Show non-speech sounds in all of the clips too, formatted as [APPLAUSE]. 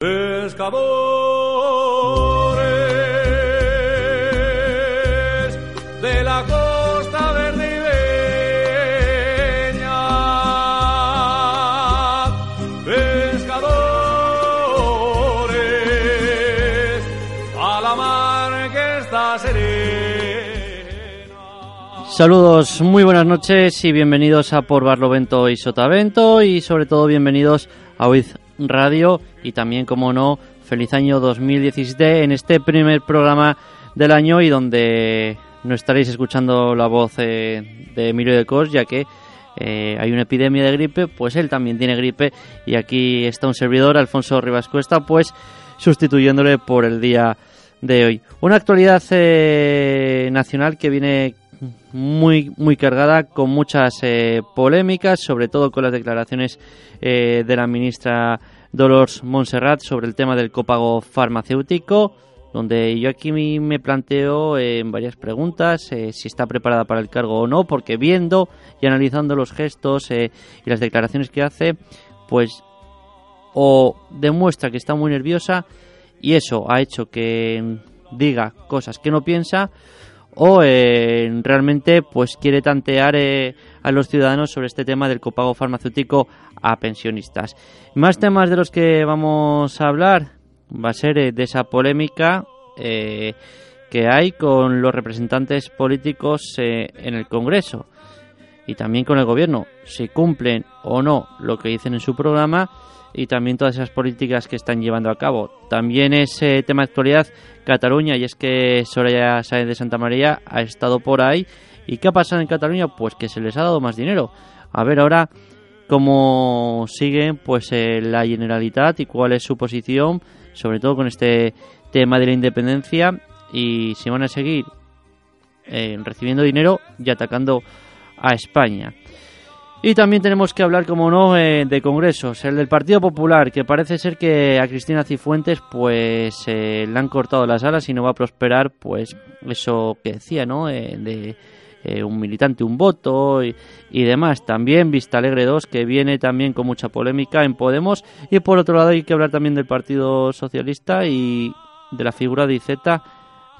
Pescadores de la costa bella. Pescadores a la mar que está serena. Saludos, muy buenas noches y bienvenidos a Por Barlovento y Sotavento y sobre todo bienvenidos a Oiz Radio y también, como no, feliz año 2017 en este primer programa del año y donde no estaréis escuchando la voz eh, de Emilio de Cos ya que eh, hay una epidemia de gripe, pues él también tiene gripe y aquí está un servidor, Alfonso Rivas Cuesta, pues sustituyéndole por el día de hoy. Una actualidad eh, nacional que viene muy muy cargada con muchas eh, polémicas, sobre todo con las declaraciones eh, de la ministra Dolores Montserrat sobre el tema del copago farmacéutico, donde yo aquí me planteo eh, en varias preguntas eh, si está preparada para el cargo o no, porque viendo y analizando los gestos eh, y las declaraciones que hace, pues o demuestra que está muy nerviosa y eso ha hecho que diga cosas que no piensa o eh, realmente pues quiere tantear eh, a los ciudadanos sobre este tema del copago farmacéutico a pensionistas. Más temas de los que vamos a hablar va a ser eh, de esa polémica eh, que hay con los representantes políticos eh, en el Congreso y también con el gobierno, si cumplen o no lo que dicen en su programa y también todas esas políticas que están llevando a cabo. También es tema de actualidad Cataluña y es que Soraya Sáenz de Santa María ha estado por ahí. ¿Y qué ha pasado en Cataluña? Pues que se les ha dado más dinero. A ver ahora cómo sigue pues eh, la Generalitat y cuál es su posición, sobre todo con este tema de la independencia y si van a seguir eh, recibiendo dinero y atacando a España. Y también tenemos que hablar, como no, eh, de congresos. El del Partido Popular, que parece ser que a Cristina Cifuentes pues eh, le han cortado las alas y no va a prosperar, pues eso que decía, ¿no? Eh, de eh, un militante, un voto y, demás. También Vista Alegre 2, que viene también con mucha polémica en Podemos. Y por otro lado hay que hablar también del Partido Socialista y de la figura de Iceta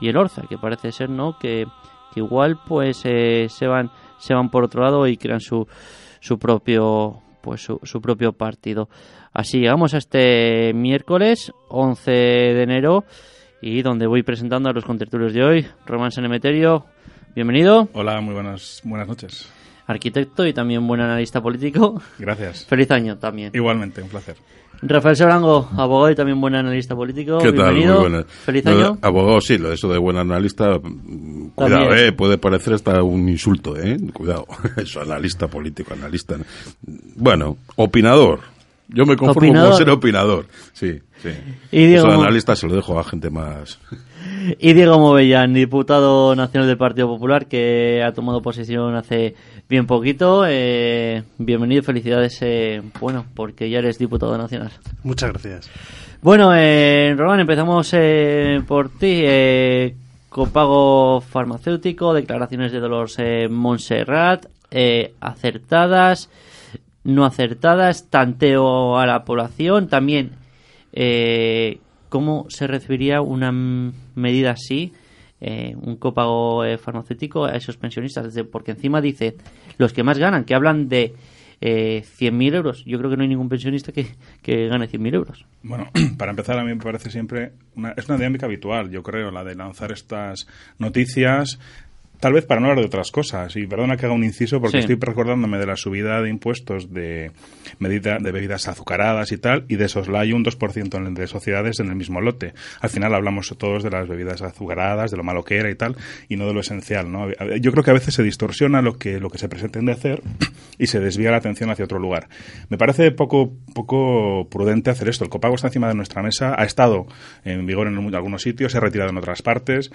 y el Orza, que parece ser, ¿no? Que, que igual pues eh, se van se van por otro lado y crean su su propio pues su, su propio partido. Así llegamos a este miércoles 11 de enero y donde voy presentando a los contertulios de hoy. Román Sanemeterio, bienvenido, Hola, muy buenas, buenas noches. arquitecto y también buen analista político. Gracias. Feliz año también. Igualmente, un placer. Rafael Sorango, abogado y también buen analista político. ¿Qué tal? Bienvenido. Muy buenas. Feliz año. Abogado, sí, lo de eso de buen analista, mm, cuidado, eh, puede parecer hasta un insulto, ¿eh? Cuidado. [LAUGHS] Eso, analista político, analista. Bueno, opinador. Yo me conformo Opinador. con ser opinador. Sí, sí. Y Eso de analista se lo dejo a gente más. [LAUGHS] [LAUGHS] Y Diego Movellán, diputado nacional del Partido Popular, que ha tomado posesión hace bien poquito. Eh, bienvenido felicidades, eh, bueno, porque ya eres diputado nacional. Muchas gracias. Bueno, eh, Román, empezamos eh, por ti. Eh, copago farmacéutico, declaraciones de Dolores eh, Montserrat, eh, acertadas, no acertadas, tanteo a la población, también eh, cómo se recibiría una medida así, eh, un copago eh, farmacéutico a esos pensionistas, porque encima dice los que más ganan, que hablan de eh, 100.000 euros. Yo creo que no hay ningún pensionista que, que gane 100.000 euros. Bueno, [CLEARS THROAT] para empezar, a mí me parece siempre. Una, es una dinámica habitual, yo creo, la de lanzar estas noticias tal vez para no hablar de otras cosas, y perdona que haga un inciso porque Sí. estoy recordándome de la subida de impuestos de, medida, de bebidas azucaradas y tal, y de soslayo un 2% en- de sociedades en el mismo lote. Al final hablamos todos de las bebidas azucaradas, de lo malo que era y tal, y no de lo esencial. ¿no? Yo creo que a veces se distorsiona lo que, lo que se pretende hacer y se desvía la atención hacia otro lugar. Me parece poco, poco prudente hacer esto. El copago está encima de nuestra mesa, ha estado en vigor en algunos sitios, se ha retirado en otras partes.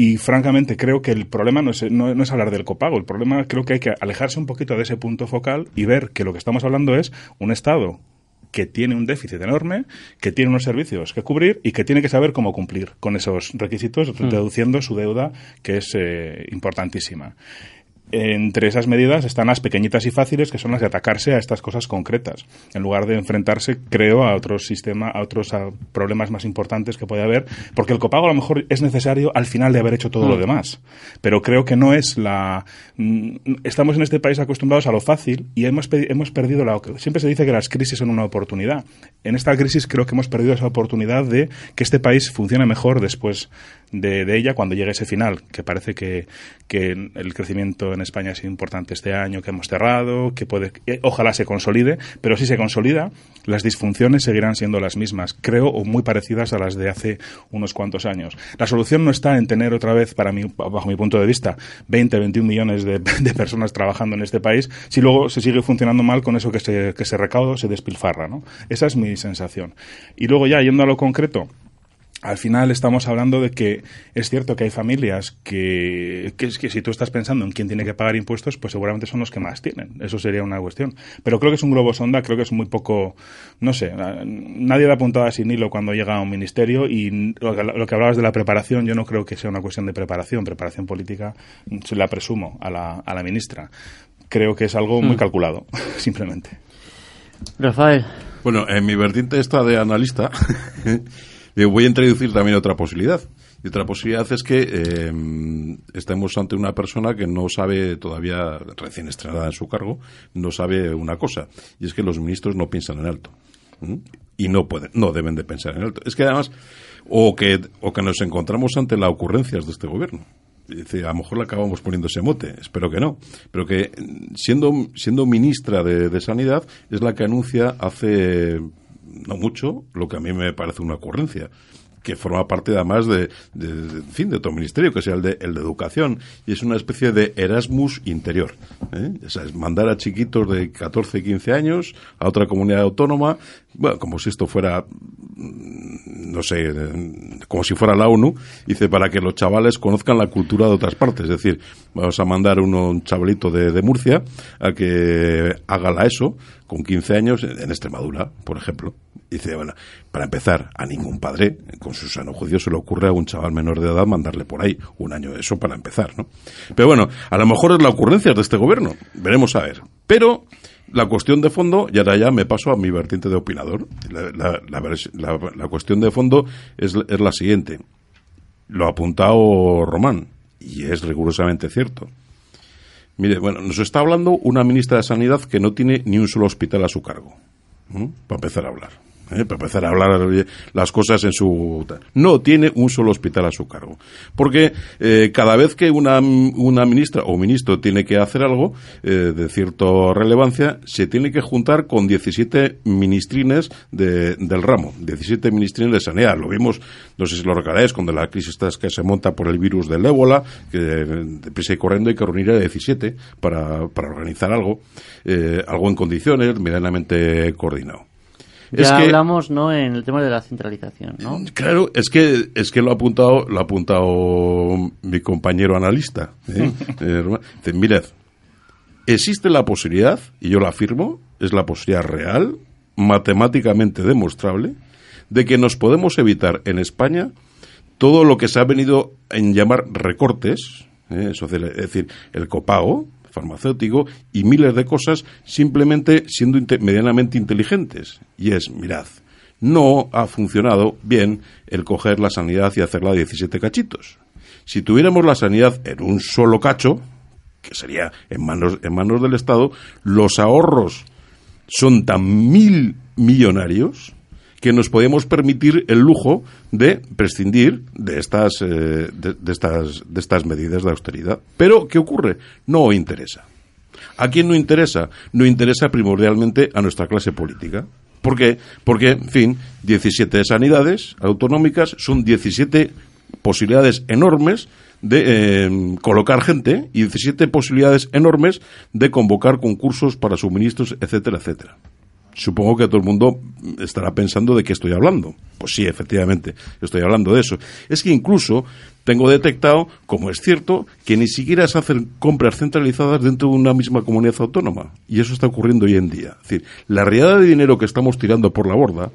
Y francamente creo que el problema no es, no, no es hablar del copago, el problema creo que hay que alejarse un poquito de ese punto focal y ver que lo que estamos hablando es un Estado que tiene un déficit enorme, que tiene unos servicios que cubrir y que tiene que saber cómo cumplir con esos requisitos, reduciendo su deuda, que es eh, importantísima. Entre esas medidas están las pequeñitas y fáciles, que son las de atacarse a estas cosas concretas, en lugar de enfrentarse, creo, a otros sistemas, a otros a problemas más importantes que puede haber, porque el copago a lo mejor es necesario al final de haber hecho todo lo demás. Pero creo que no es la. mm, Estamos en este país acostumbrados a lo fácil y hemos, hemos perdido la. Siempre se dice que las crisis son una oportunidad. En esta crisis creo que hemos perdido esa oportunidad de que este país funcione mejor después de, ella cuando llegue ese final, que parece que, que el crecimiento en España ha sido importante este año, que hemos cerrado, que puede, eh, ojalá se consolide, pero si se consolida, las disfunciones seguirán siendo las mismas, creo, o muy parecidas a las de hace unos cuantos años. La solución no está en tener otra vez, para mí, bajo mi punto de vista, 20, 21 millones de, personas trabajando en este país, si luego se sigue funcionando mal con eso que se, que se recauda o se despilfarra, ¿no? Esa es mi sensación. Y luego ya, yendo a lo concreto, al final estamos hablando de que es cierto que hay familias que, que es que si tú estás pensando en quién tiene que pagar impuestos, pues seguramente son los que más tienen. Eso sería una cuestión. Pero creo que es un globo sonda, creo que es muy poco, no sé, a- nadie da puntada sin hilo cuando llega a un ministerio y lo que, lo que hablabas de la preparación, yo no creo que sea una cuestión de preparación, preparación política, se la presumo a la, a la ministra. Creo que es algo muy calculado, [LAUGHS] simplemente. Rafael, Bueno, en mi vertiente esta de analista, [LAUGHS] voy a introducir también otra posibilidad. Y otra posibilidad es que eh, estemos ante una persona que no sabe todavía, recién estrenada en su cargo, no sabe una cosa. Y es que los ministros no piensan en alto. Y no pueden, no deben de pensar en alto. Es que además, o que, o que nos encontramos ante las ocurrencias de este gobierno. Dice, a lo mejor le acabamos poniendo ese mote, espero que no. Pero que siendo, siendo ministra de, de Sanidad es la que anuncia hace no mucho lo que a mí me parece una ocurrencia que forma parte además de, de, de- fin, de otro ministerio, que sea el de, el de Educación, y es una especie de Erasmus interior. ¿eh? Es mandar a chiquitos de 14, 15 años a otra comunidad autónoma, bueno, como si esto fuera, mm, no sé, como si fuera la ONU, dice, para que los chavales conozcan la cultura de otras partes. Es decir, vamos a mandar uno, un chavalito de, de Murcia a que haga la ESO con 15 años en Extremadura, por ejemplo. Dice, bueno, para empezar, a ningún padre, con su sano juicio, se le ocurre a un chaval menor de edad mandarle por ahí un año de eso para empezar, ¿no? Pero bueno, a lo mejor es la ocurrencia de este gobierno. Veremos a ver. Pero la cuestión de fondo, y ahora ya me paso a mi vertiente de opinador, la, cuestión de fondo es, es la siguiente. Lo ha apuntado Román, y es rigurosamente cierto. Mire, bueno, nos está hablando una ministra de Sanidad que no tiene ni un solo hospital a su cargo. Para empezar a hablar. ¿Eh? Para empezar a hablar las cosas en su... No tiene un solo hospital a su cargo. Porque eh, cada vez que una, una ministra o ministro tiene que hacer algo eh, de cierta relevancia, se tiene que juntar con 17 ministrines de- del ramo, 17 ministrines de sanidad. Lo vimos, no sé si lo recordáis, cuando la crisis esta es que se monta por el virus del ébola, que deprisa y corriendo hay que reunir a 17 para, para organizar algo, eh, algo en condiciones, medianamente coordinado. Ya Es que- hablamos ¿no? en el tema de la centralización, ¿no? Claro, es que es que lo ha apuntado, lo ha apuntado mi compañero analista. ¿eh? [LAUGHS] Eh. Dice, mirad, existe la posibilidad, y yo la afirmo, es la posibilidad real, matemáticamente demostrable, de que nos podemos evitar en España todo lo que se ha venido en llamar recortes, ¿eh? es decir, el copago farmacéutico y miles de cosas simplemente siendo medianamente inteligentes. Y es, mirad, no ha funcionado bien el coger la sanidad y hacerla de 17 cachitos. Si tuviéramos la sanidad en un solo cacho, que sería en manos, en manos del Estado, los ahorros son tan mil millonarios que nos podemos permitir el lujo de prescindir de estas, eh, de, estas, de estas medidas de austeridad. Pero, ¿qué ocurre? No interesa. ¿A quién no interesa? No interesa primordialmente a nuestra clase política. ¿Por qué? Porque, en fin, 17 sanidades autonómicas son 17 posibilidades enormes de eh, colocar gente y 17 posibilidades enormes de convocar concursos para suministros, etcétera, etcétera. Supongo que todo el mundo estará pensando de qué estoy hablando. Pues sí, efectivamente, estoy hablando de eso. Es que incluso tengo detectado, como es cierto, que ni siquiera se hacen compras centralizadas dentro de una misma comunidad autónoma. Y eso está ocurriendo hoy en día. Es decir, la realidad de dinero que estamos tirando por la borda,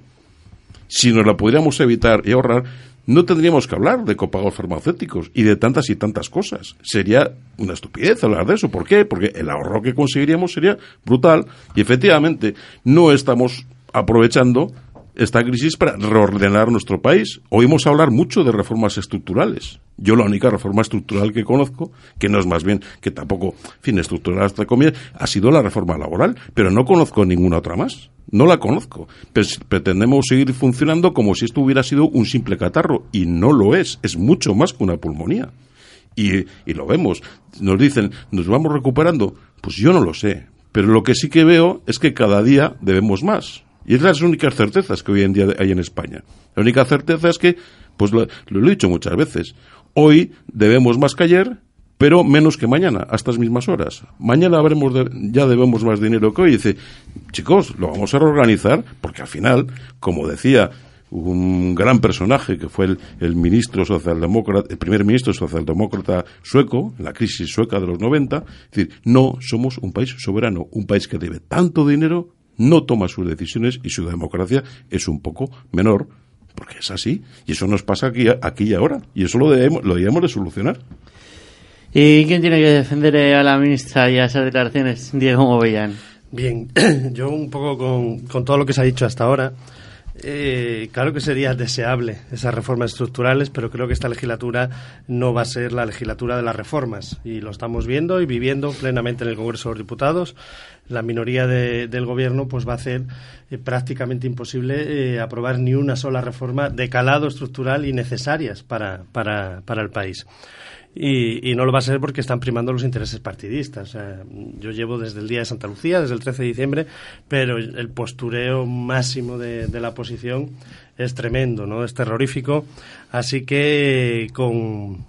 si nos la podríamos evitar y ahorrar, no tendríamos que hablar de copagos farmacéuticos y de tantas y tantas cosas. Sería una estupidez hablar de eso. ¿Por qué? Porque el ahorro que conseguiríamos sería brutal y efectivamente no estamos aprovechando esta crisis para reordenar nuestro país. Oímos hablar mucho de reformas estructurales. Yo la única reforma estructural que conozco, que no es más bien, que tampoco, en fin, estructural hasta comillas, ha sido la reforma laboral, pero no conozco ninguna otra más. No la conozco. pretendemos seguir funcionando como si esto hubiera sido un simple catarro, y no lo es. Es mucho más que una pulmonía. Y, y lo vemos. Nos dicen, ¿nos vamos recuperando? Pues yo no lo sé. Pero lo que sí que veo es que cada día debemos más y es las únicas certezas que hoy en día hay en España. La única certeza es que, pues lo, he dicho muchas veces, hoy debemos más que ayer, pero menos que mañana, a estas mismas horas. Mañana habremos ya debemos más dinero que hoy. Y dice, chicos, lo vamos a reorganizar, porque al final, como decía un gran personaje que fue el, ministro socialdemócrata, el primer ministro socialdemócrata sueco, en la crisis sueca de los 90, es decir, no somos un país soberano, un país que debe tanto dinero no toma sus decisiones y su democracia es un poco menor, porque es así. Y eso nos pasa aquí, aquí y ahora. Y eso lo debemos, lo debemos de solucionar. ¿Y quién tiene que defender a la ministra y a esas declaraciones? Diego Movellán. Bien, [CLEARS THROAT] yo un poco con, con todo lo que se ha dicho hasta ahora, eh, claro que sería deseable esas reformas estructurales, pero creo que esta legislatura no va a ser la legislatura de las reformas. Y lo estamos viendo y viviendo plenamente en el Congreso de los Diputados. La minoría del Gobierno pues va a hacer eh, prácticamente imposible eh, aprobar ni una sola reforma de calado estructural y necesarias para, para, para el país. Y, no lo va a ser porque están primando los intereses partidistas. yo llevo desde el día de Santa Lucía, desde el 13 de diciembre, pero el postureo máximo de, la oposición es tremendo, ¿no? Es terrorífico. Así que con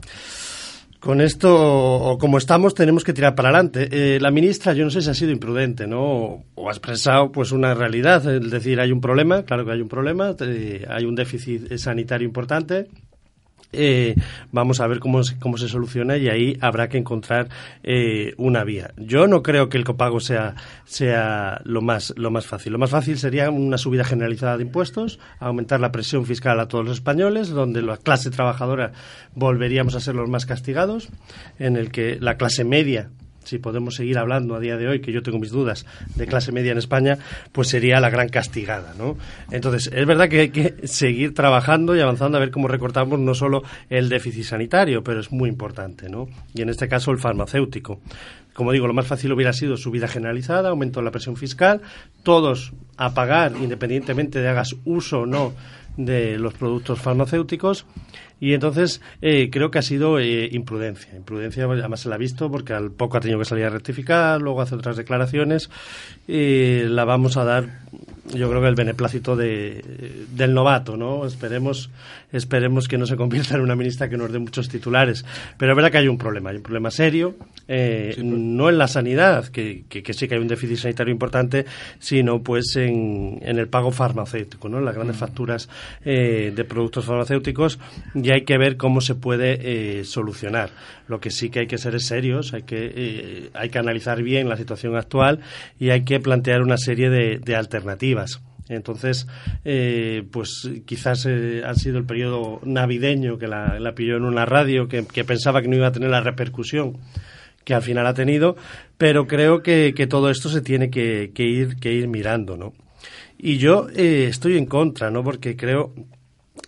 con esto, o como estamos, tenemos que tirar para adelante. Eh, la ministra, yo no sé si ha sido imprudente, ¿no? O ha expresado, pues, una realidad. Es decir, hay un problema, claro que hay un problema, eh, hay un déficit sanitario importante, eh, vamos a ver cómo, cómo se soluciona y ahí habrá que encontrar eh, una vía. Yo no creo que el copago sea, sea lo, más, lo más fácil. Lo más fácil sería una subida generalizada de impuestos, aumentar la presión fiscal a todos los españoles, donde la clase trabajadora volveríamos a ser los más castigados, en el que la clase media si podemos seguir hablando a día de hoy, que yo tengo mis dudas, de clase media en España, pues sería la gran castigada, ¿no? Entonces, es verdad que hay que seguir trabajando y avanzando a ver cómo recortamos no solo el déficit sanitario, pero es muy importante, ¿no? Y en este caso el farmacéutico. Como digo, lo más fácil hubiera sido subida generalizada, aumento de la presión fiscal, todos a pagar, independientemente de hagas uso o no de los productos farmacéuticos y entonces eh, creo que ha sido eh, imprudencia. Imprudencia, además se la ha visto porque al poco ha tenido que salir a rectificar, luego hace otras declaraciones y la vamos a dar yo creo que el beneplácito de, del novato, ¿no? Esperemos, esperemos que no se convierta en una ministra que nos dé muchos titulares. Pero es verdad que hay un problema, hay un problema serio, eh, pues. no en la sanidad, que, que, sí que hay un déficit sanitario importante, sino pues en, en el pago farmacéutico, ¿no? En las grandes mm. facturas eh, de productos farmacéuticos y hay que ver cómo se puede eh, solucionar. Lo que sí que hay que ser es serios, hay que, hay que analizar bien la situación actual y hay que plantear una serie de, de alternativas entonces, eh, pues quizás eh, ha sido el periodo navideño que la, pilló en una radio que, pensaba que no iba a tener la repercusión que al final ha tenido, pero creo que, todo esto se tiene que, ir, mirando, ¿no? Y yo eh, estoy en contra, ¿no? Porque creo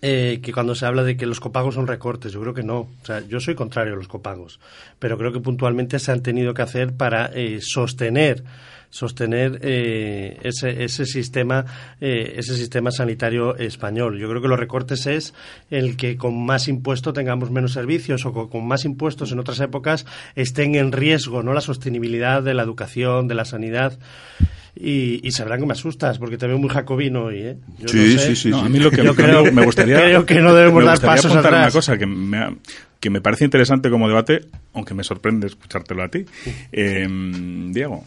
que cuando se habla de que los copagos son recortes, yo creo que no. O sea, yo soy contrario a los copagos, pero creo que puntualmente se han tenido que hacer para sostener sostener eh, ese, ese sistema eh, ese sistema sanitario español. Yo creo que los recortes es el que con más impuestos tengamos menos servicios o con, con más impuestos en otras épocas estén en riesgo no la sostenibilidad de la educación, de la sanidad. Y, y sabrán que me asustas, porque te veo muy jacobino hoy, ¿eh? Yo Sí, no sé. sí, sí, No, sí. a mí lo que Yo creo- me gustaría [LAUGHS] creo que no debemos me dar pasos apuntar atrás. una cosa que me, ha- que me parece interesante como debate, aunque me sorprende escuchártelo a ti, eh, Diego.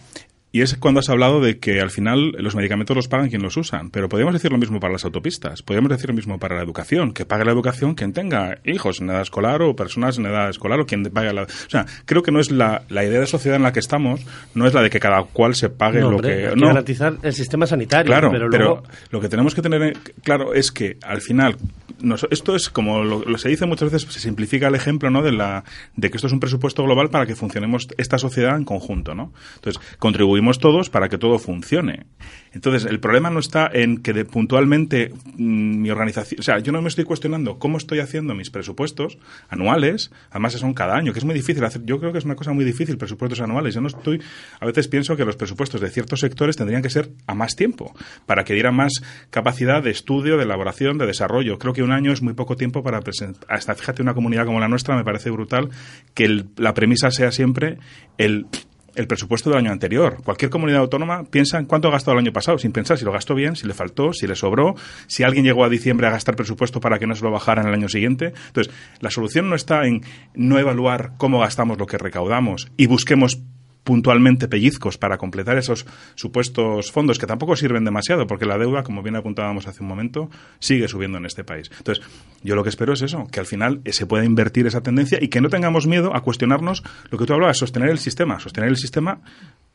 Y es cuando has hablado de que al final los medicamentos los pagan quien los usan. Pero podríamos decir lo mismo para las autopistas. Podríamos decir lo mismo para la educación. Que pague la educación quien tenga hijos en edad escolar o personas en edad escolar o quien pague la... O sea, creo que no es la, la idea de sociedad en la que estamos, no es la de que cada cual se pague No, lo hombre, que... hay que no. garantizar el sistema sanitario, Claro, pero lo que tenemos que tener en- claro es que al final nos- esto es como lo, lo se dice muchas veces, se simplifica el ejemplo, ¿no? De la de que esto es un presupuesto global para que funcionemos esta sociedad en conjunto, ¿no? Entonces contribuimos todos para que todo funcione. Entonces el problema no está en que de, puntualmente mm, mi organización, o sea, yo no me estoy cuestionando cómo estoy haciendo mis presupuestos anuales, además son cada año, que es muy difícil hacer. Yo creo que es una cosa muy difícil presupuestos anuales. Yo no estoy, a veces pienso que los presupuestos de ciertos sectores tendrían que ser a más tiempo para que diera más capacidad de estudio, de elaboración, de desarrollo. Creo que un año es muy poco tiempo para presentar. Hasta fíjate, una comunidad como la nuestra me parece brutal que la premisa sea siempre el el presupuesto del año anterior. Cualquier comunidad autónoma piensa en cuánto ha gastado el año pasado, sin pensar si lo gastó bien, si le faltó, si le sobró, si alguien llegó a diciembre a gastar presupuesto para que no se lo bajaran el año siguiente. Entonces, la solución no está en no evaluar cómo gastamos lo que recaudamos y busquemos puntualmente pellizcos para completar esos supuestos fondos que tampoco sirven demasiado porque la deuda, como bien apuntábamos hace un momento, sigue subiendo en este país. Entonces, yo lo que espero es eso, que al final eh, se pueda invertir esa tendencia y que no tengamos miedo a cuestionarnos lo que tú hablabas, sostener el sistema, sostener el sistema,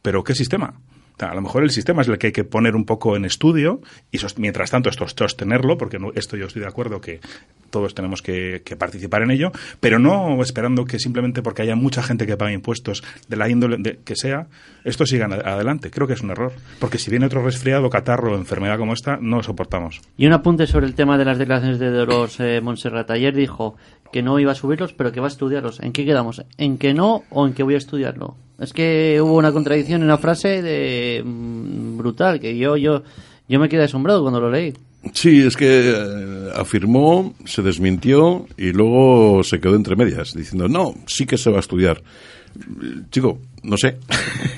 pero ¿qué sistema? A lo mejor el sistema es el que hay que poner un poco en estudio y mientras tanto esto sostenerlo, porque esto yo estoy de acuerdo que todos tenemos que, participar en ello, pero no esperando que simplemente porque haya mucha gente que pague impuestos de la índole que sea, esto siga ad- adelante. Creo que es un error, porque si viene otro resfriado, catarro o enfermedad como esta, no lo soportamos. Y un apunte sobre el tema de las declaraciones de Dolores eh. Ayer dijo que no iba a subirlos, pero que va a estudiarlos. ¿En qué quedamos? ¿En que no o en que voy a estudiarlo? Es que hubo una contradicción en la frase de mm, brutal, que yo, yo, yo me quedé asombrado cuando lo leí. Sí, es que eh, afirmó, se desmintió y luego se quedó entre medias, diciendo, no, sí que se va a estudiar. Chico, no sé,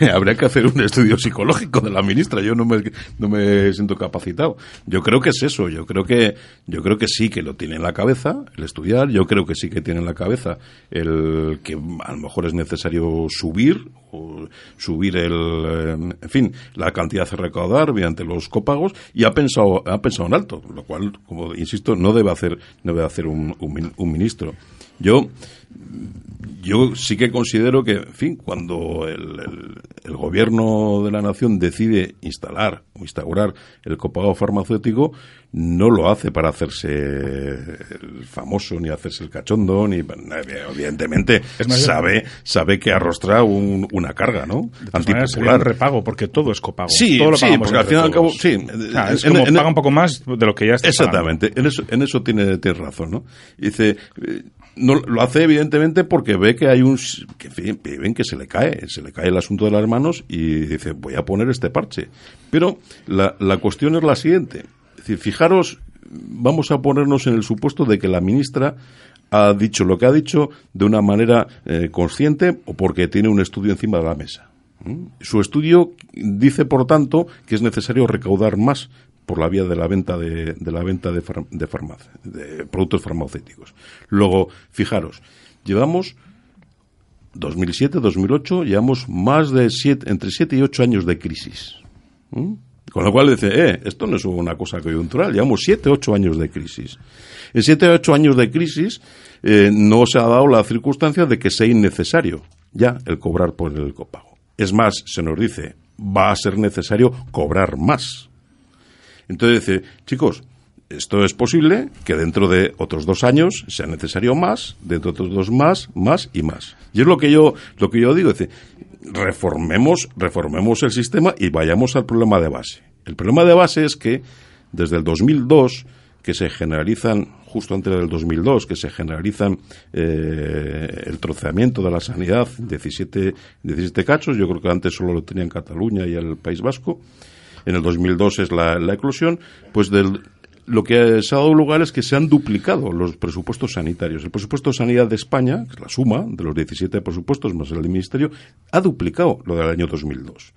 [LAUGHS] habría que hacer un estudio psicológico de la ministra. Yo no me, no me siento capacitado. Yo creo que es eso. Yo creo que, yo creo que sí que lo tiene en la cabeza el estudiar. Yo creo que sí que tiene en la cabeza el que a lo mejor es necesario subir subir el, eh, en fin, la cantidad a recaudar mediante los copagos y ha pensado, ha pensado en alto, lo cual, como insisto, no debe hacer, no debe hacer un, un un ministro. Yo, yo sí que considero que, en fin, cuando el, el- el gobierno de la nación decide instalar o instaurar el copago farmacéutico, no lo hace para hacerse el famoso, ni hacerse el cachondo, ni evidentemente sabe, sabe que arrostra un- una carga, ¿no? Sería un repago, porque todo es copago. Sí, todo lo sí, porque al fin y al cabo, sí. Es En- como en- paga un poco más de lo que ya está Exactamente, en eso, en eso tiene, tiene razón, ¿no? Dice, eh, no, lo hace evidentemente porque ve que hay un, que, ven que se le cae, se le cae el asunto de las manos y dice, voy a poner este parche. Pero la, la cuestión es la siguiente, es decir, fijaros, vamos a ponernos en el supuesto de que la ministra ha dicho lo que ha dicho de una manera eh, consciente o porque tiene un estudio encima de la mesa. ¿Mm? Su estudio dice, por tanto, que es necesario recaudar más por la vía de la venta de, de la venta de, far- de farmacia, de productos farmacéuticos. Luego, fijaros, llevamos 2007, 2008, llevamos más de siete, entre 7 y 8 años de crisis. ¿Mm? Con lo cual dice, eh, esto no es una cosa coyuntural, llevamos 7, 8 años de crisis. En 7, 8 años de crisis eh, no se ha dado la circunstancia de que sea innecesario ya el cobrar por el copago. Es más, se nos dice, va a ser necesario cobrar más. Entonces dice, chicos, esto es posible que dentro de otros dos años sea necesario más, dentro de otros dos más, más y más. Y es lo que yo, lo que yo digo, es decir, reformemos, reformemos el sistema y vayamos al problema de base. El problema de base es que desde el 2002 que se generalizan justo antes del 2002, que se generalizan eh, el troceamiento de la sanidad, 17, 17 cachos, yo creo que antes solo lo tenía en Cataluña y el País Vasco, en el 2002 es la, la eclosión, pues del, lo que se ha dado lugar es que se han duplicado los presupuestos sanitarios. El presupuesto de sanidad de España, que es la suma de los 17 presupuestos más el del Ministerio, ha duplicado lo del año 2002.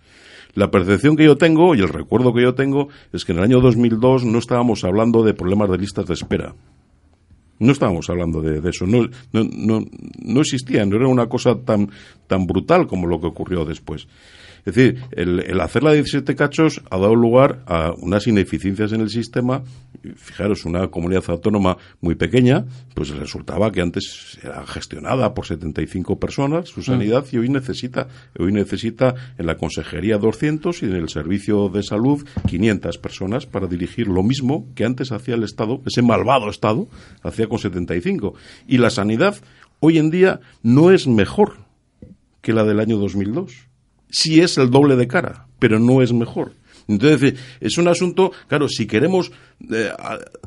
La percepción que yo tengo y el recuerdo que yo tengo es que en el año 2002 no estábamos hablando de problemas de listas de espera. No estábamos hablando de, eso, no, no, no, no existía, no era una cosa tan, tan brutal como lo que ocurrió después. Es decir, el, el hacer la 17 cachos ha dado lugar a unas ineficiencias en el sistema. Fijaros, una comunidad autónoma muy pequeña, pues resultaba que antes era gestionada por 75 personas su sanidad y hoy necesita, hoy necesita en la consejería 200 y en el servicio de salud 500 personas para dirigir lo mismo que antes hacía el Estado, ese malvado Estado, hacía con 75. Y la sanidad hoy en día no es mejor que la del año 2002 sí es el doble de cara, pero no es mejor. Entonces, es un asunto, claro, si queremos eh,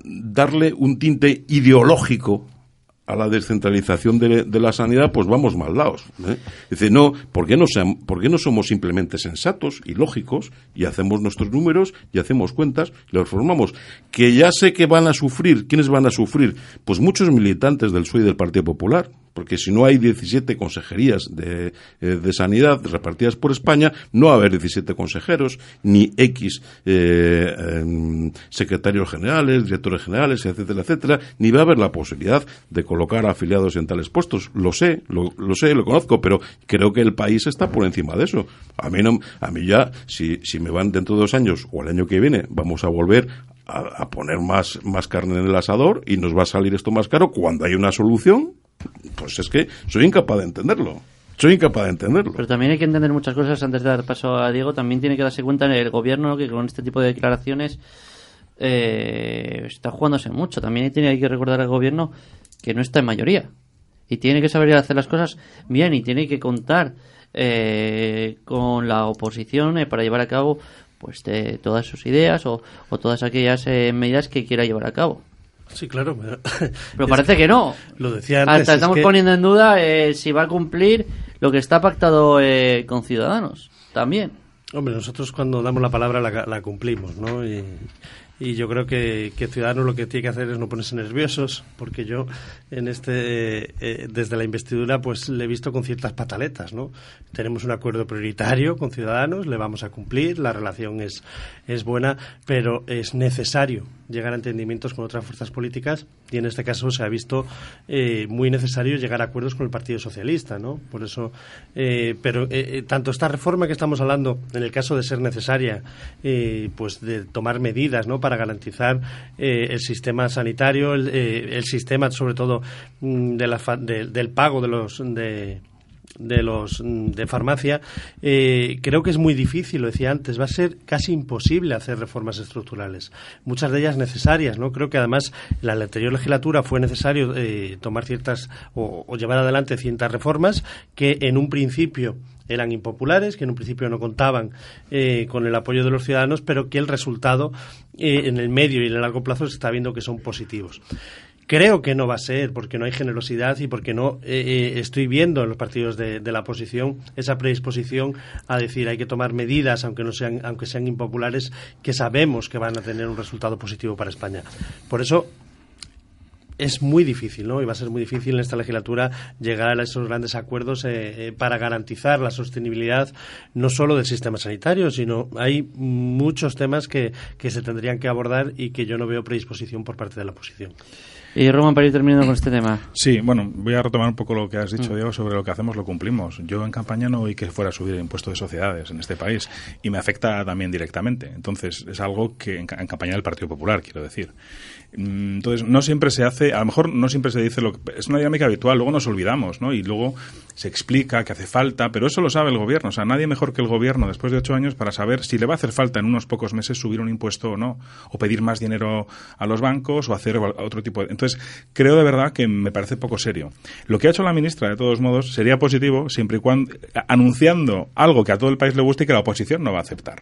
darle un tinte ideológico a la descentralización de, la sanidad, pues vamos mal dados. ¿eh? Dice, no, ¿por qué no, sean, ¿por qué no somos simplemente sensatos y lógicos y hacemos nuestros números y hacemos cuentas y los formamos? Que ya sé que van a sufrir, ¿quiénes van a sufrir? Pues muchos militantes del PSOE y del Partido Popular, porque si no hay 17 consejerías de, eh, de, sanidad repartidas por España, no va a haber 17 consejeros, ni X eh, eh, secretarios generales, directores generales, etcétera, etcétera, ni va a haber la posibilidad de colocar afiliados en tales puestos. Lo sé, lo, lo sé, lo conozco, pero creo que el país está por encima de eso. A mí, no, a mí ya, si, si me van dentro de dos años o el año que viene, vamos a volver a, a poner más, más carne en el asador y nos va a salir esto más caro cuando hay una solución pues es que soy incapaz de entenderlo. Soy incapaz de entenderlo. Pero también hay que entender muchas cosas antes de dar paso a Diego. También tiene que darse cuenta el gobierno que con este tipo de declaraciones eh, está jugándose mucho. También tiene que recordar al gobierno que no está en mayoría y tiene que saber hacer las cosas bien y tiene que contar eh, con la oposición eh, para llevar a cabo pues de todas sus ideas o, o todas aquellas eh, medidas que quiera llevar a cabo. Sí, claro. [LAUGHS] Pero, pero parece que no. Lo decía antes. Hasta estamos que... poniendo en duda eh, si va a cumplir lo que está pactado eh, con Ciudadanos. También. Hombre, nosotros cuando damos la palabra la, la cumplimos, ¿no? Y, y yo creo que, que, Ciudadanos lo que tiene que hacer es no ponerse nerviosos, porque yo en este eh, desde la investidura pues le he visto con ciertas pataletas, ¿no? Tenemos un acuerdo prioritario con Ciudadanos, le vamos a cumplir, la relación es, es buena, pero es necesario llegar a entendimientos con otras fuerzas políticas y en este caso se ha visto eh, muy necesario llegar a acuerdos con el Partido Socialista, ¿no? Por eso, eh, pero eh, tanto esta reforma que estamos hablando, en el caso de ser necesaria, pues de tomar medidas, ¿no? Para garantizar el sistema sanitario, el, el, sistema, sobre todo, de la, de, del pago de los de de los de farmacia eh, creo que es muy difícil lo decía antes va a ser casi imposible hacer reformas estructurales muchas de ellas necesarias no creo que además en la anterior legislatura fue necesario eh, tomar ciertas o, llevar adelante ciertas reformas que en un principio eran impopulares, que en un principio no contaban eh, con el apoyo de los ciudadanos, pero que el resultado eh, en el medio y en el largo plazo se está viendo que son positivos. Creo que no va a ser, porque no hay generosidad y porque no eh, eh, estoy viendo en los partidos de, la oposición esa predisposición a decir hay que tomar medidas, aunque no sean, aunque sean impopulares, que sabemos que van a tener un resultado positivo para España. Por eso es muy difícil, ¿no? Y va a ser muy difícil en esta legislatura llegar a esos grandes acuerdos eh, eh, para garantizar la sostenibilidad no solo del sistema sanitario, sino hay muchos temas que, que se tendrían que abordar y que yo no veo predisposición por parte de la oposición. Y Roman, para ir terminando con este tema. Sí, bueno, voy a retomar un poco lo que has dicho, mm. Diego, sobre lo que hacemos, lo cumplimos. Yo en campaña no oí que fuera a subir el impuesto de sociedades en este país y me afecta también directamente. Entonces, es algo que en, en campaña del Partido Popular, quiero decir. Entonces, no siempre se hace, a lo mejor no siempre se dice lo que es una dinámica habitual, luego nos olvidamos, ¿no? Y luego se explica que hace falta, pero eso lo sabe el gobierno, o sea, nadie mejor que el gobierno después de ocho años para saber si le va a hacer falta en unos pocos meses subir un impuesto o no, o pedir más dinero a los bancos o hacer otro tipo de. Entonces, creo de verdad que me parece poco serio. Lo que ha hecho la ministra, de todos modos, sería positivo siempre y cuando anunciando algo que a todo el país le guste y que la oposición no va a aceptar.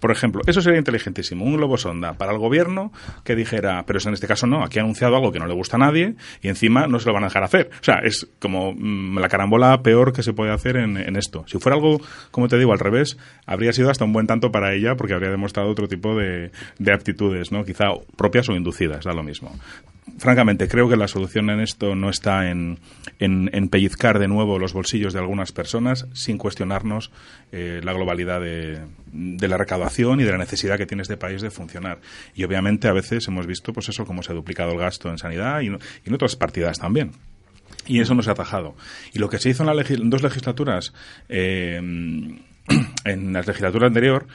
Por ejemplo, eso sería inteligentísimo. Un globo sonda para el gobierno que dijera, pero en este caso no, aquí ha anunciado algo que no le gusta a nadie y encima no se lo van a dejar hacer. O sea, es como mm, la carambola peor que se puede hacer en, esto. Si fuera algo, como te digo, al revés, habría sido hasta un buen tanto para ella porque habría demostrado otro tipo de, de aptitudes, ¿no? Quizá propias o inducidas, da lo mismo francamente, creo que la solución en esto no está en, en, pellizcar de nuevo los bolsillos de algunas personas sin cuestionarnos eh, la globalidad de, de, la recaudación y de la necesidad que tiene este país de funcionar. Y obviamente a veces hemos visto, pues eso, cómo se ha duplicado el gasto en sanidad y, en otras partidas también. Y eso no se ha atajado. Y lo que se hizo en, la en dos legislaturas, eh, [CLEARS THROAT] en la legislatura anterior,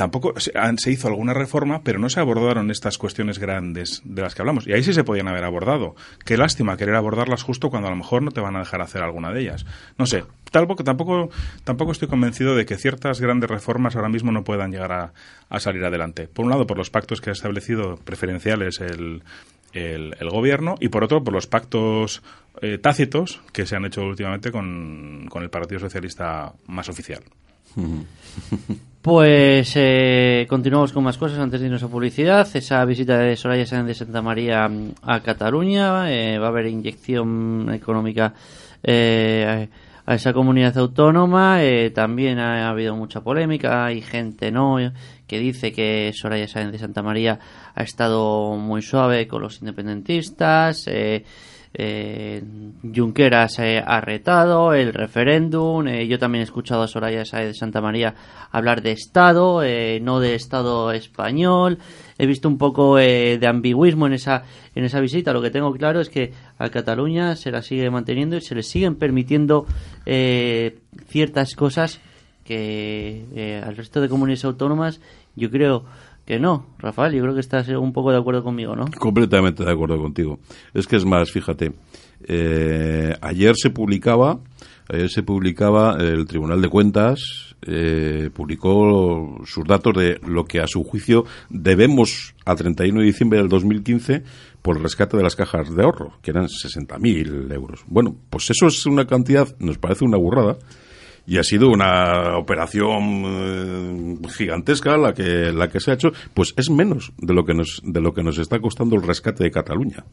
tampoco se, hizo alguna reforma, pero no se abordaron estas cuestiones grandes de las que hablamos. Y ahí sí se podían haber abordado. Qué lástima querer abordarlas justo cuando a lo mejor no te van a dejar hacer alguna de ellas. No sé, tampoco, tampoco, tampoco estoy convencido de que ciertas grandes reformas ahora mismo no puedan llegar a, salir adelante. Por un lado, por los pactos que ha establecido preferenciales el, gobierno y por otro por los pactos eh, tácitos que se han hecho últimamente con, con el Partido Socialista más oficial. [LAUGHS] Pues eh, continuamos con más cosas antes de irnos a publicidad. Esa visita de Soraya Sáenz de Santa María mm, a Cataluña. Eh, va a haber inyección económica eh, a esa comunidad autónoma. también ha, habido mucha polémica. Hay gente no que dice que Soraya Sáenz de Santa María ha estado muy suave con los independentistas. Eh, Junqueras ha retado el referéndum. Eh, yo también he escuchado a Soraya Saez de Santa María hablar de Estado, eh, no de Estado español. He visto un poco eh, de ambigüismo en esa, en esa visita. Lo que tengo claro es que a Cataluña se la sigue manteniendo y se le siguen permitiendo ciertas cosas que al resto de comunidades autónomas yo creo que no, Rafael, yo creo que estás un poco de acuerdo conmigo, ¿no? Completamente de acuerdo contigo. Es que es más, fíjate, eh, ayer se publicaba, ayer se publicaba el Tribunal de Cuentas eh, publicó sus datos de lo que a su juicio debemos al 31 de diciembre del 2015 por el rescate de las cajas de ahorro, que eran 60.000 euros. Bueno, pues eso es una cantidad, nos parece una burrada, y ha sido una operación eh, gigantesca la que la que se ha hecho pues es menos de lo que nos de lo que nos está costando el rescate de Cataluña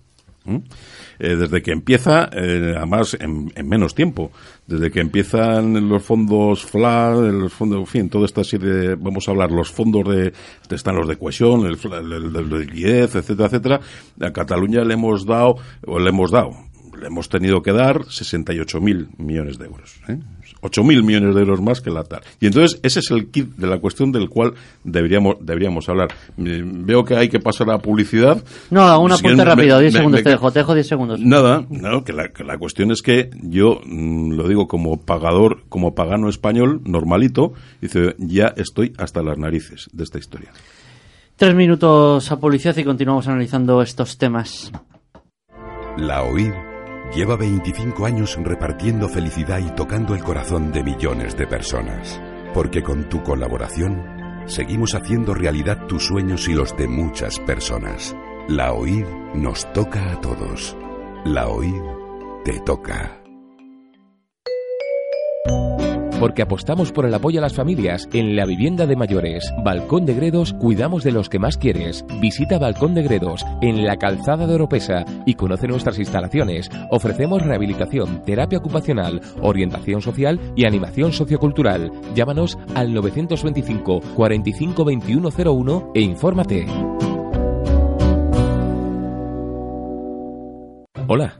eh, desde que empieza, eh, además en, menos tiempo, desde que empiezan los fondos FLA, los fondos, en fin, toda esta serie, vamos a hablar, los fondos de, están los de cohesión, el, el, de liquidez, etcétera, etcétera, a Cataluña le hemos dado, o le hemos dado, le hemos tenido que dar 68.000 millones de euros. 8.000 millones de euros más que la TAR. Y entonces ese es el kit de la cuestión del cual deberíamos, deberíamos hablar. Veo que hay que pasar a publicidad. No, un apunte rápido, 10 segundos, te dejo, te dejo 10 segundos. Nada, no, que la, que la cuestión es que yo mm, lo digo como pagador, como pagano español, normalito, dice, ya estoy hasta las narices de esta historia. Tres minutos a publicidad y continuamos analizando estos temas. La OID Lleva 25 años repartiendo felicidad y tocando el corazón de millones de personas. Porque con tu colaboración, seguimos haciendo realidad tus sueños y los de muchas personas. La OID nos toca a todos. La OID te toca porque apostamos por el apoyo a las familias en la vivienda de mayores. Balcón de Gredos, cuidamos de los que más quieres. Visita Balcón de Gredos en la calzada de Oropesa y conoce nuestras instalaciones. Ofrecemos rehabilitación, terapia ocupacional, orientación social y animación sociocultural. Llámanos al 925 45 2101 e infórmate. Hola,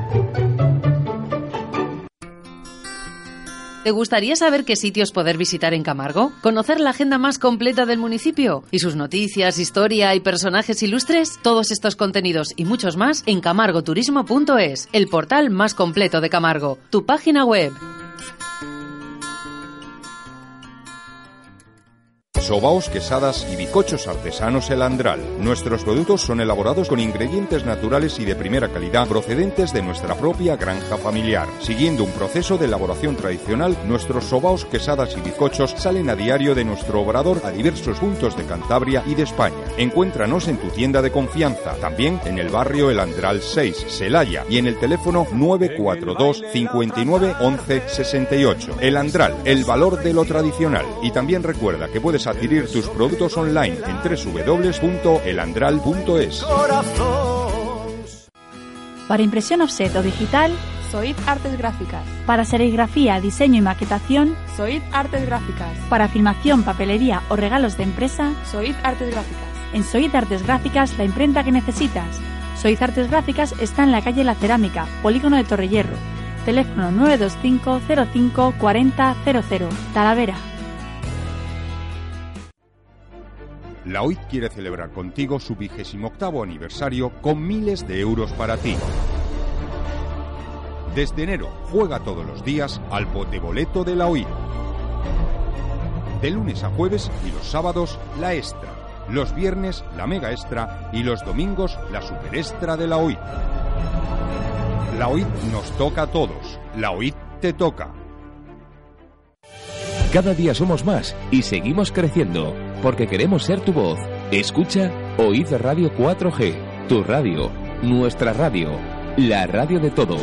¿Te gustaría saber qué sitios poder visitar en Camargo? ¿Conocer la agenda más completa del municipio? ¿Y sus noticias, historia y personajes ilustres? Todos estos contenidos y muchos más en camargoturismo.es, el portal más completo de Camargo, tu página web. Sobaos, quesadas y bicochos artesanos El Andral. Nuestros productos son elaborados con ingredientes naturales y de primera calidad procedentes de nuestra propia granja familiar. Siguiendo un proceso de elaboración tradicional, nuestros sobaos, quesadas y bizcochos salen a diario de nuestro obrador a diversos puntos de Cantabria y de España. Encuéntranos en tu tienda de confianza, también en el barrio El Andral 6, Celaya, y en el teléfono 942 59 11 68. El Andral, el valor de lo tradicional. Y también recuerda que puedes adquirir tus productos online en www.elandral.es. Para impresión offset o digital, Soid Artes Gráficas. Para serigrafía, diseño y maquetación, Soid Artes Gráficas. Para filmación, papelería o regalos de empresa, Soid Artes Gráficas. En Soid Artes Gráficas, la imprenta que necesitas. Soid Artes Gráficas está en la calle La Cerámica, Polígono de Torrellerro. Teléfono 925 05 40 00, Talavera. La OIT quiere celebrar contigo su vigésimo octavo aniversario con miles de euros para ti. Desde enero, juega todos los días al bote-boleto de la OIT. De lunes a jueves y los sábados, la extra. Los viernes, la mega extra. Y los domingos, la super extra de la OIT. La OIT nos toca a todos. La OIT te toca. Cada día somos más y seguimos creciendo porque queremos ser tu voz. Escucha Oíd Radio 4G, tu radio, nuestra radio, la radio de todos.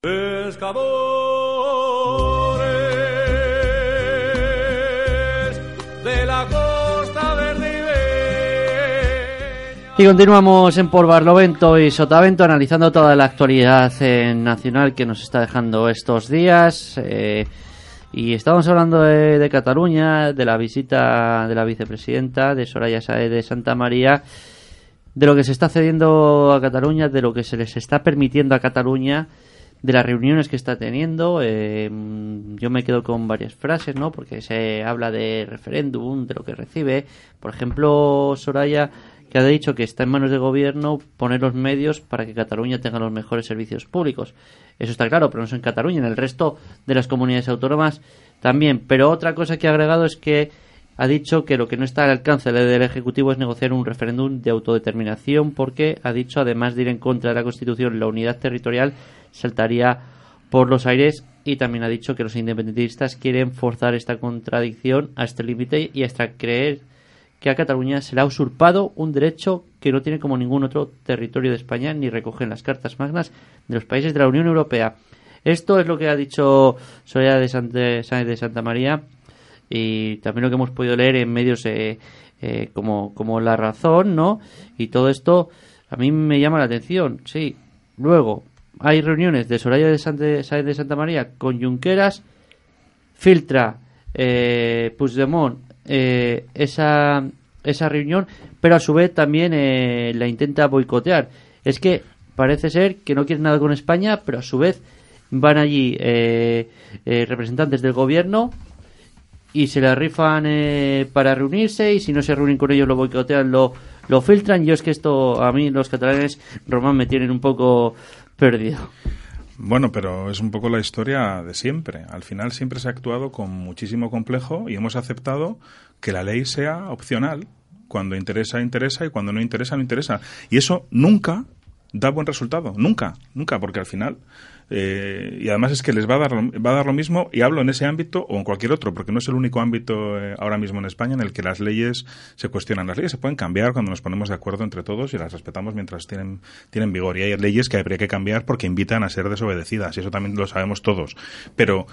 Pescadores Y continuamos en Por Barlovento y Sotavento analizando toda la actualidad eh, nacional que nos está dejando estos días. eh, y estamos hablando de, Cataluña, de la visita de la vicepresidenta, de Soraya Saez de Santa María, de lo que se está cediendo a Cataluña, de lo que se les está permitiendo a Cataluña, de las reuniones que está teniendo. eh, yo me quedo con varias frases, ¿no? Porque se habla de referéndum, de lo que recibe. Por ejemplo, Soraya que ha dicho que está en manos del gobierno poner los medios para que Cataluña tenga los mejores servicios públicos. Eso está claro, pero no es en Cataluña, en el resto de las comunidades autónomas también. Pero otra cosa que ha agregado es que ha dicho que lo que no está al alcance del Ejecutivo es negociar un referéndum de autodeterminación porque ha dicho, además de ir en contra de la Constitución, la unidad territorial saltaría por los aires y también ha dicho que los independentistas quieren forzar esta contradicción a este límite y hasta creer que a Cataluña se le ha usurpado un derecho que no tiene como ningún otro territorio de España ni recoge en las cartas magnas de los países de la Unión Europea. Esto es lo que ha dicho Soraya de de Santa María y también lo que hemos podido leer en medios eh, eh, como, como La Razón, ¿no? Y todo esto a mí me llama la atención, sí. Luego, hay reuniones de Soraya de Santa, Sáenz de Santa María con Junqueras, filtra eh, Puigdemont eh, esa, esa reunión, pero a su vez también eh, la intenta boicotear. Es que parece ser que no quieren nada con España, pero a su vez van allí eh, eh, representantes del gobierno y se la rifan eh, para reunirse y si no se reúnen con ellos lo boicotean, lo, lo filtran. Yo es que esto a mí los catalanes, Román, me tienen un poco perdido. Bueno, pero es un poco la historia de siempre. Al final siempre se ha actuado con muchísimo complejo y hemos aceptado que la ley sea opcional. Cuando interesa, interesa y cuando no interesa, no interesa. Y eso nunca da buen resultado. Nunca, nunca, porque al final. Eh, y además es que les va a, dar, va a dar lo mismo, y hablo en ese ámbito o en cualquier otro, porque no es el único ámbito eh, ahora mismo en España en el que las leyes se cuestionan. Las leyes se pueden cambiar cuando nos ponemos de acuerdo entre todos y las respetamos mientras tienen, tienen vigor. Y hay leyes que habría que cambiar porque invitan a ser desobedecidas, y eso también lo sabemos todos. Pero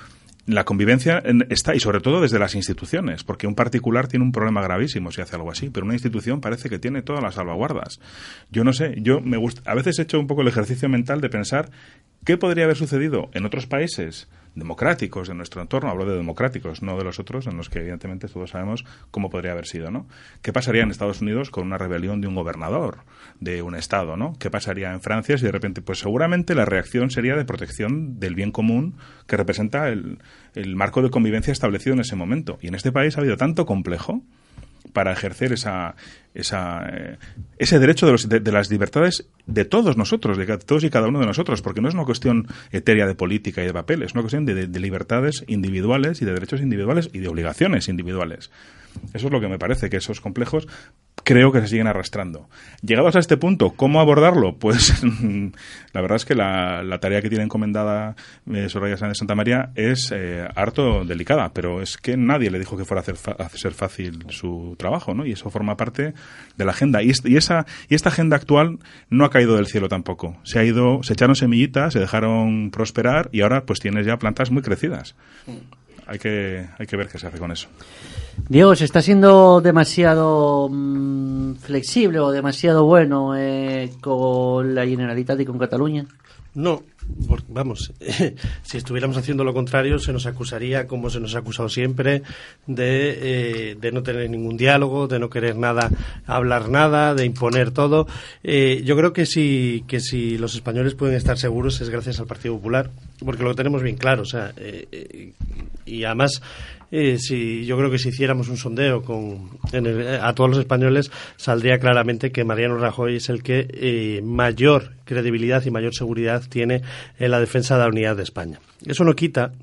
la convivencia en- está, y sobre todo desde las instituciones, porque un particular tiene un problema gravísimo si hace algo así, pero una institución parece que tiene todas las salvaguardas. Yo no sé, yo me gusta, a veces he hecho un poco el ejercicio mental de pensar qué podría haber sucedido en otros países democráticos de nuestro entorno, hablo de democráticos, no de los otros, en los que evidentemente todos sabemos cómo podría haber sido, ¿no? ¿Qué pasaría en Estados Unidos con una rebelión de un gobernador de un estado, ¿no? ¿Qué pasaría en Francia si de repente, pues seguramente la reacción sería de protección del bien común que representa el, el marco de convivencia establecido en ese momento. Y en este país ha habido tanto complejo para ejercer esa, eh, ese derecho de, las libertades de todos nosotros, de todos y cada uno de nosotros, porque no es una cuestión etérea de política y de papeles, es una cuestión de, de libertades individuales y de derechos individuales y de obligaciones individuales. Eso es lo que me parece, que esos complejos creo que se siguen arrastrando. Llegados a este punto, ¿cómo abordarlo? [LAUGHS] Pues la verdad es que la, tarea que tiene encomendada eh, Soraya Sánchez Santa María es eh, harto delicada, pero es que nadie le dijo que fuera a, hacer a ser fácil su trabajo, ¿no? Y eso forma parte de la agenda. Y, y, esa, y esta agenda actual no ha caído del cielo tampoco. Se ha ido, se echaron semillitas, se dejaron prosperar y ahora pues tienes ya plantas muy crecidas hay que, hay que ver qué se hace con eso. Diego, ¿se está siendo demasiado mm, flexible o demasiado bueno eh, con la Generalitat y con Cataluña? No, vamos, [LAUGHS] si estuviéramos haciendo lo contrario, se nos acusaría, como se nos ha acusado siempre, de, eh, de no tener ningún diálogo, de no querer nada, hablar nada, de imponer todo. Eh, yo creo que si, que si los españoles pueden estar seguros es gracias al Partido Popular, porque lo tenemos bien claro. O sea, eh, y además eh, yo creo que si hiciéramos un sondeo con, a todos los españoles saldría claramente que Mariano Rajoy es el que eh, mayor credibilidad y mayor seguridad tiene en la defensa de la unidad de España. Eso no quita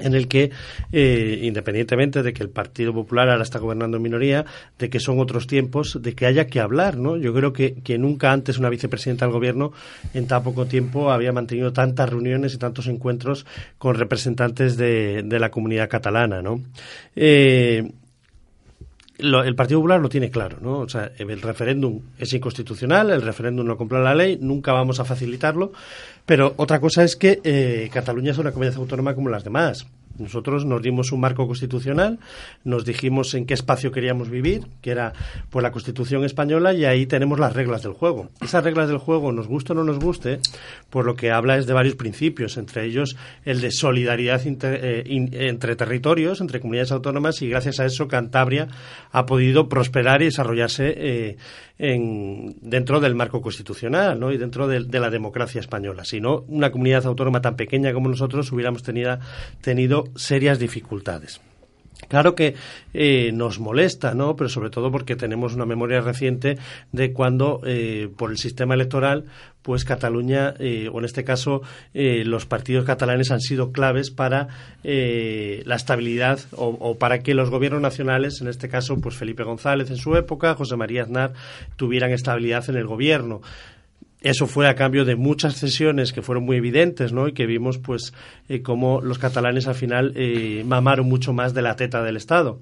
en el que, eh, independientemente de que el Partido Popular ahora está gobernando en minoría, de que son otros tiempos, de que haya que hablar, ¿no? Yo creo que, que nunca antes una vicepresidenta del Gobierno en tan poco tiempo había mantenido tantas reuniones y tantos encuentros con representantes de, de la comunidad catalana, ¿no? Eh, el Partido Popular lo tiene claro, ¿no? O sea, el referéndum es inconstitucional, el referéndum no cumple la ley, nunca vamos a facilitarlo, pero otra cosa es que eh, Cataluña es una comunidad autónoma como las demás. Nosotros nos dimos un marco constitucional, nos dijimos en qué espacio queríamos vivir, que era pues la Constitución española, y ahí tenemos las reglas del juego. Esas reglas del juego, nos guste o no nos guste, por lo que habla es de varios principios, entre ellos el de solidaridad eh, entre territorios, entre comunidades autónomas, y gracias a eso Cantabria ha podido prosperar y desarrollarse eh, en, dentro del marco constitucional ¿no? y dentro de, la democracia española. Si no, una comunidad autónoma tan pequeña como nosotros hubiéramos tenido, tenido serias dificultades. Claro que eh, nos molesta, ¿no? Pero sobre todo porque tenemos una memoria reciente de cuando, eh, por el sistema electoral, pues Cataluña, eh, o en este caso, los partidos catalanes han sido claves para la estabilidad o, o, para que los gobiernos nacionales, en este caso, pues Felipe González en su época, José María Aznar, tuvieran estabilidad en el gobierno. Eso fue a cambio de muchas cesiones que fueron muy evidentes, ¿no? Y que vimos, pues, eh, cómo los catalanes al final eh, mamaron mucho más de la teta del Estado.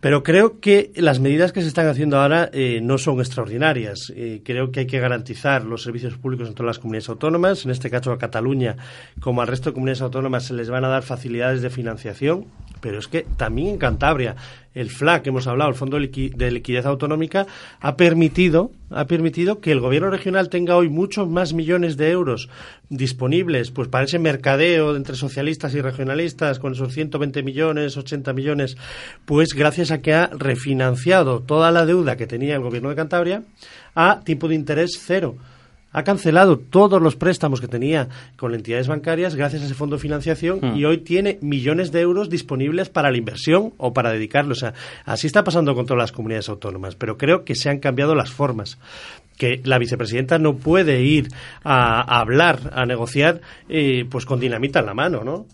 Pero creo que las medidas que se están haciendo ahora eh, no son extraordinarias. creo que hay que garantizar los servicios públicos en todas las comunidades autónomas. En este caso, a Cataluña, como al resto de comunidades autónomas, se les van a dar facilidades de financiación. Pero es que también en Cantabria el FLA que hemos hablado, el Fondo de Liquidez Autonómica, ha permitido, ha permitido que el gobierno regional tenga hoy muchos más millones de euros disponibles pues para ese mercadeo entre socialistas y regionalistas con esos 120 millones, 80 millones, pues gracias a que ha refinanciado toda la deuda que tenía el gobierno de Cantabria a tipo de interés cero ha cancelado todos los préstamos que tenía con entidades bancarias gracias a ese fondo de financiación hmm. y hoy tiene millones de euros disponibles para la inversión o para dedicarlo. O sea, así está pasando con todas las comunidades autónomas, pero creo que se han cambiado las formas que la vicepresidenta no puede ir a, hablar, a negociar, eh, pues con dinamita en la mano, ¿no?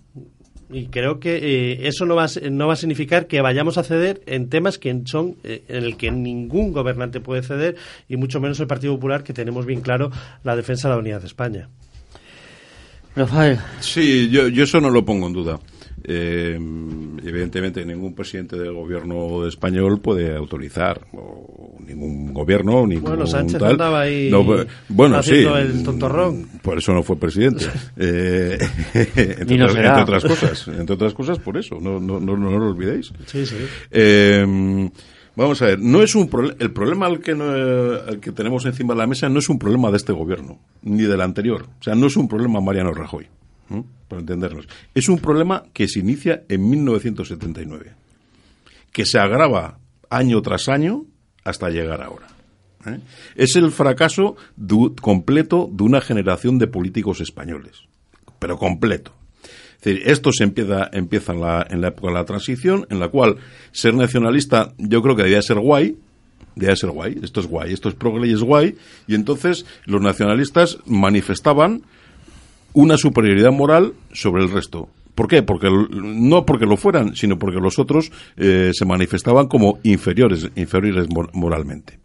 Y creo que eh, eso no va, a, no va a significar que vayamos a ceder en temas que son eh, en el que ningún gobernante puede ceder y mucho menos el Partido Popular que tenemos bien claro la defensa de la unidad de España. Rafael. Sí, yo, yo eso no lo pongo en duda. Eh, evidentemente ningún presidente del gobierno español puede autorizar o ningún gobierno ningún bueno Sánchez andaba ahí pues, bueno sí. el tontorrón. Por eso no fue presidente. [LAUGHS] Eh, [LAUGHS] entre, otras, cosas entre otras cosas por eso. No no no, no lo olvidéis. Sí sí. Eh, Vamos a ver, no es un el problema al que, que tenemos encima de la mesa no es un problema de este gobierno, ni del anterior. O sea, no es un problema Mariano Rajoy para entendernos. Es un problema que se inicia en 1979, que se agrava año tras año hasta llegar ahora. ¿eh? Es el fracaso completo de una generación de políticos españoles, pero completo. Es decir, esto se empieza, empieza en, la, en la época de la transición, en la cual ser nacionalista yo creo que debía ser guay, debía ser guay, esto es guay, esto es progre y es guay, y entonces los nacionalistas manifestaban una superioridad moral sobre el resto. ¿Por qué? Porque no porque lo fueran, sino porque los otros eh, se manifestaban como inferiores, inferiores moralmente.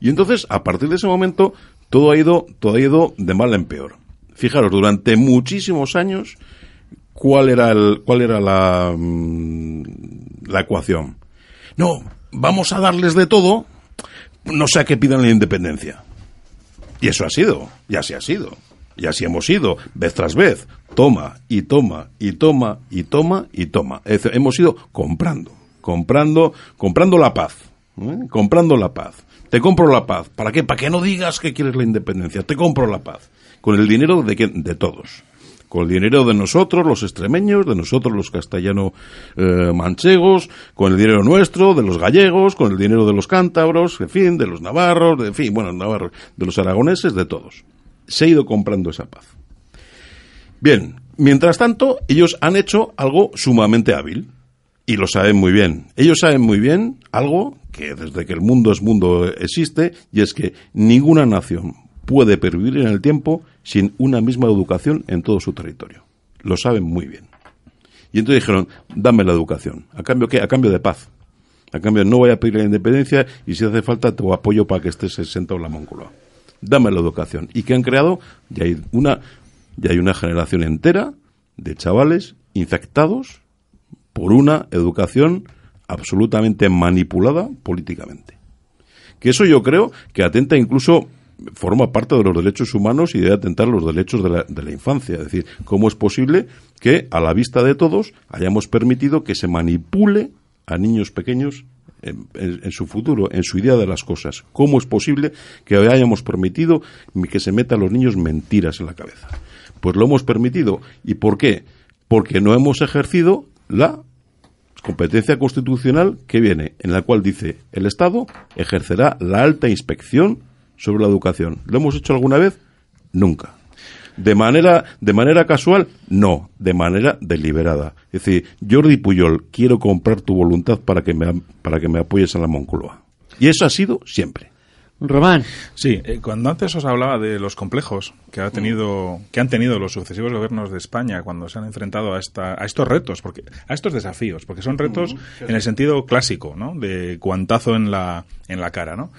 Y entonces, a partir de ese momento, todo ha ido, todo ha ido de mal en peor. Fijaros, durante muchísimos años, ¿cuál era el, cuál era la, mm, la ecuación? No, vamos a darles de todo, no sea que pidan la independencia. Y eso ha sido, y así ha sido. Y así hemos ido, vez tras vez. Toma y toma y toma y toma y toma. hemos ido comprando, comprando, comprando la paz. ¿eh? Comprando la paz. Te compro la paz. ¿Para qué? Para que no digas que quieres la independencia. Te compro la paz. Con el dinero de, de todos con el dinero de nosotros, los extremeños, de nosotros, los castellano eh, con el dinero nuestro, de los gallegos, con el dinero de los cántabros, en fin, de los navarros, de, fin, bueno, navarros, de los aragoneses, de todos se ha ido comprando esa paz. Bien, mientras tanto, ellos han hecho algo sumamente hábil. Y lo saben muy bien. Ellos saben muy bien algo que desde que el mundo es mundo existe, y es que ninguna nación puede pervivir en el tiempo sin una misma educación en todo su territorio. Lo saben muy bien. Y entonces dijeron, dame la educación. ¿A cambio qué? A cambio de paz. A cambio, no voy a pedir la independencia y si hace falta te apoyo para que estés sentado en la Móncula dame la educación. ¿Y que han creado? Ya hay una, ya hay una generación entera de chavales infectados por una educación absolutamente manipulada políticamente. Que eso yo creo que atenta incluso forma parte de los derechos humanos y debe atentar los derechos de la, de la, infancia. Es decir, ¿cómo es posible que a la vista de todos hayamos permitido que se manipule a niños pequeños en, su futuro, en su idea de las cosas. ¿Cómo es posible que hayamos permitido que se metan los niños mentiras en la cabeza? Pues lo hemos permitido. ¿Y por qué? Porque no hemos ejercido la competencia constitucional que viene, en la cual dice el Estado ejercerá la alta inspección sobre la educación. ¿Lo hemos hecho alguna vez? Nunca. De manera, de manera casual, no, de manera deliberada. Es decir, Jordi Puyol, quiero comprar tu voluntad para que me, para que me apoyes en la Moncloa. Y eso ha sido siempre. Román. Sí, eh, cuando antes os hablaba de los complejos que ha tenido, que han tenido los sucesivos gobiernos de España cuando se han enfrentado a esta, a estos retos, porque a estos desafíos, porque son retos en el sentido clásico, ¿no? De guantazo en la en la cara, ¿no?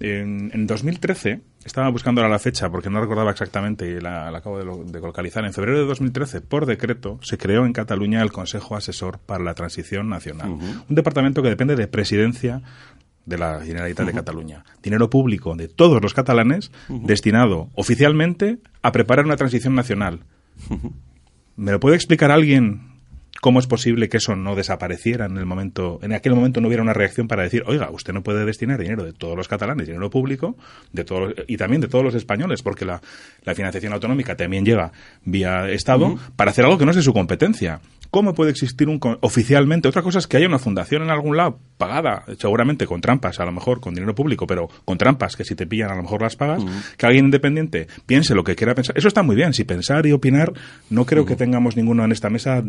En, en 2013 estaba buscando ahora la fecha porque no recordaba exactamente y la, acabo de, localizar. En febrero de 2013, por decreto, se creó en Cataluña el Consejo Asesor para la Transición Nacional. Un departamento que depende de presidencia de la Generalitat de Cataluña. Dinero público de todos los catalanes destinado oficialmente a preparar una transición nacional. ¿Me lo puede explicar alguien ¿Cómo es posible que eso no desapareciera en el momento, en aquel momento no hubiera una reacción para decir, oiga, usted no puede destinar dinero de todos los catalanes, dinero público, de todos y también de todos los españoles, porque la, financiación autonómica también llega vía Estado para hacer algo que no es de su competencia. ¿Cómo puede existir un oficialmente? Otra cosa es que haya una fundación en algún lado pagada, seguramente con trampas, a lo mejor con dinero público, pero con trampas que si te pillan a lo mejor las pagas, que alguien independiente piense lo que quiera pensar. Eso está muy bien. Si pensar y opinar, no creo que tengamos ninguno en esta mesa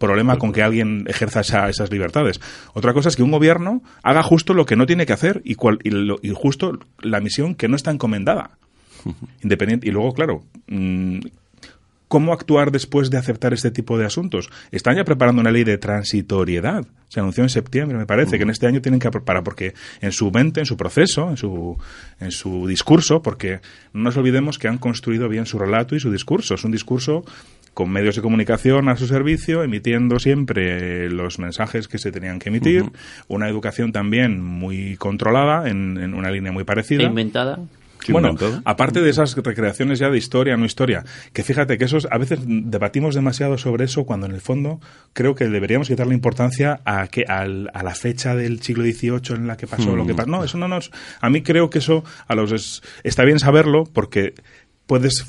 problema con que alguien ejerza esas libertades. Otra cosa es que un gobierno haga justo lo que no tiene que hacer y, cual, y, justo la misión que no está encomendada. [LAUGHS] Independiente. Y luego, claro, mm, ¿Cómo actuar después de aceptar este tipo de asuntos? Están ya preparando una ley de transitoriedad. Se anunció en septiembre, me parece, que en este año tienen que preparar, porque en su mente, en su proceso, en su, en su discurso, porque no nos olvidemos que han construido bien su relato y su discurso. Es un discurso con medios de comunicación a su servicio, emitiendo siempre los mensajes que se tenían que emitir, una educación también muy controlada, en, en, una línea muy parecida. E inventada bueno, aparte de esas recreaciones ya de historia, no historia, que fíjate que esos a veces debatimos demasiado sobre eso cuando en el fondo creo que deberíamos quitarle importancia a que a la fecha del siglo XVIII en la que pasó lo que mm. pasó. No, eso no nos. A mí creo que eso a los está bien saberlo porque puedes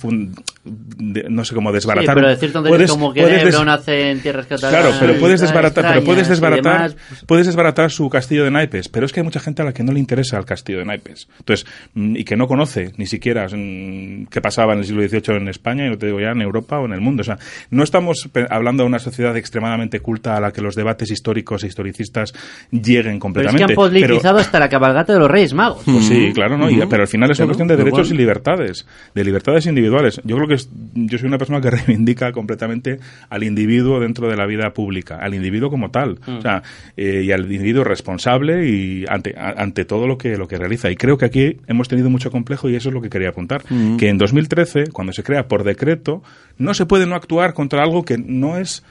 de- no sé cómo desbaratar. Sí, pero decir tonterías como que puedes Lebron des- nace en tierras catalanas. Claro, pero puedes desbaratar, pero puedes desbaratar, demás, pues, puedes desbaratar su castillo de naipes, pero es que hay mucha gente a la que no le interesa el castillo de naipes. Entonces, mm, y que no conoce ni siquiera mm, qué pasaba en el siglo XVIII en España y no te digo ya en Europa o en el mundo. O sea, no estamos hablando de una sociedad extremadamente culta a la que los debates históricos e historicistas lleguen Pero es completamente. que han politizado hasta la cabalgata de los Reyes Magos. Pues sí, claro, ¿no? Y- pero al final es una cuestión de derechos y libertades, de libertades individuales. Yo creo que es- yo soy una persona que [LAUGHS] reivindica completamente al individuo dentro de la vida pública, al individuo como tal, Mm. o sea, eh, y al individuo responsable y ante, a- ante todo lo que lo que realiza. Y creo que aquí hemos tenido mucho complejo y eso es lo que quería apuntar, Mm. que en 2013, cuando se crea por decreto, no se puede no actuar contra algo que no es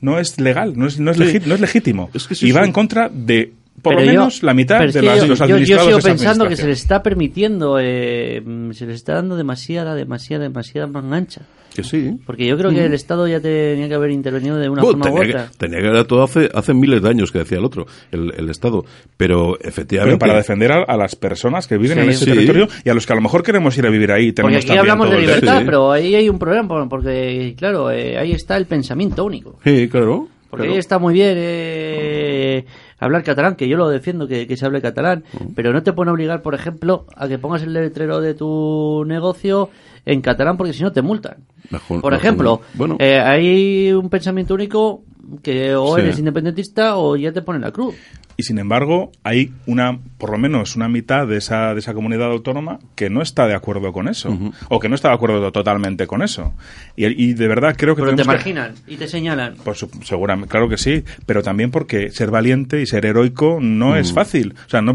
no es legal, no es no es, Sí. legi- no es legítimo Es que sí, y va sí. en contra de por Pero lo yo- menos la mitad de las- yo, los yo- yo administrados sigo pensando que se le está permitiendo, eh, mm, se le está dando demasiada, demasiada, demasiada mangancha. Que sí. Porque yo creo que Mm. el Estado ya tenía que haber intervenido de una Bueno, forma u tenía, otra. que, tenía que haber todo hace, hace miles de años que decía el otro, el, el Estado. Pero efectivamente. Pero para defender a, a las personas que viven Sí. en ese Sí. territorio y a los que a lo mejor queremos ir a vivir ahí. Porque Tenemos aquí también hablamos todo de libertad, pero ahí hay un problema, por- porque, claro, eh, ahí está el pensamiento único. Sí, claro. Porque claro. ahí está muy bien eh, hablar catalán, que yo lo defiendo que, que se hable catalán, pero no te pueden obligar, por ejemplo, a que pongas el letrero de tu negocio en catalán, porque si no te multan. Mejor- Por mejor ejemplo, no. Bueno. eh, hay un pensamiento único que o Sí. eres independentista o ya te ponen la cruz. Y sin embargo, hay una, por lo menos una mitad de esa, de esa comunidad autónoma que no está de acuerdo con eso. O que no está de acuerdo totalmente con eso. Y, y de verdad creo que Pero te tenemos que- marginan y te señalan. Pues seguramente, claro que sí, pero también porque ser valiente y ser heroico no es Mm. fácil. O sea, no,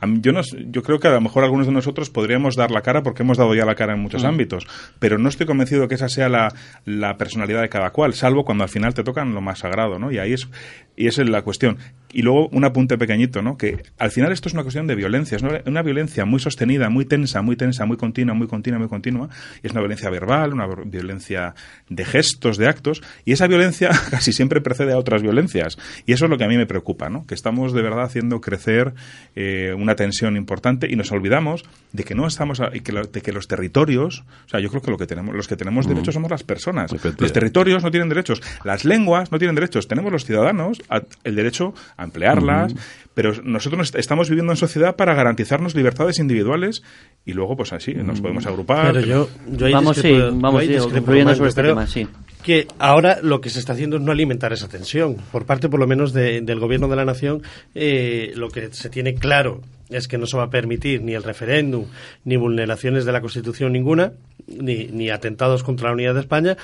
a mí- yo, no, yo creo que a lo mejor algunos de nosotros podríamos dar la cara porque hemos dado ya la cara en muchos Mm. ámbitos, pero no estoy convencido que esa sea la, la personalidad de cada cual, salvo cuando al final te tocan lo más sagrado, ¿no? Y ahí es, y esa es la cuestión. Y luego un apunte pequeñito, ¿no? Que al final esto es una cuestión de violencia, es una, una violencia muy sostenida, muy tensa, muy tensa, muy continua, muy continua, muy continua, y es una violencia verbal, una violencia de gestos, de actos, y esa violencia [LAUGHS] casi siempre precede a otras violencias. Y eso es lo que a mí me preocupa, ¿no? Que estamos de verdad haciendo crecer eh, una tensión importante y nos olvidamos de que no estamos, a- que, lo- de que los territorios, o sea, yo creo que lo que tenemos, los que tenemos Mm. derechos somos las personas. Los territorios no tienen derechos, las lenguas no tienen derechos, tenemos los ciudadanos a- el derecho a emplearlas, pero nosotros nos- estamos viviendo en sociedad para garantizarnos libertades individuales y luego pues así nos podemos agrupar. Pero yo, yo ahí Vamos, sí, yo vamos, ahí sí, sobre este creo tema, sí. Que ahora lo que se está haciendo es no alimentar esa tensión. Por parte, por lo menos, de- del gobierno de la nación, eh, lo que se tiene claro es que no se va a permitir ni el referéndum, ni vulneraciones de la Constitución ninguna, ni, ni atentados contra la unidad de España,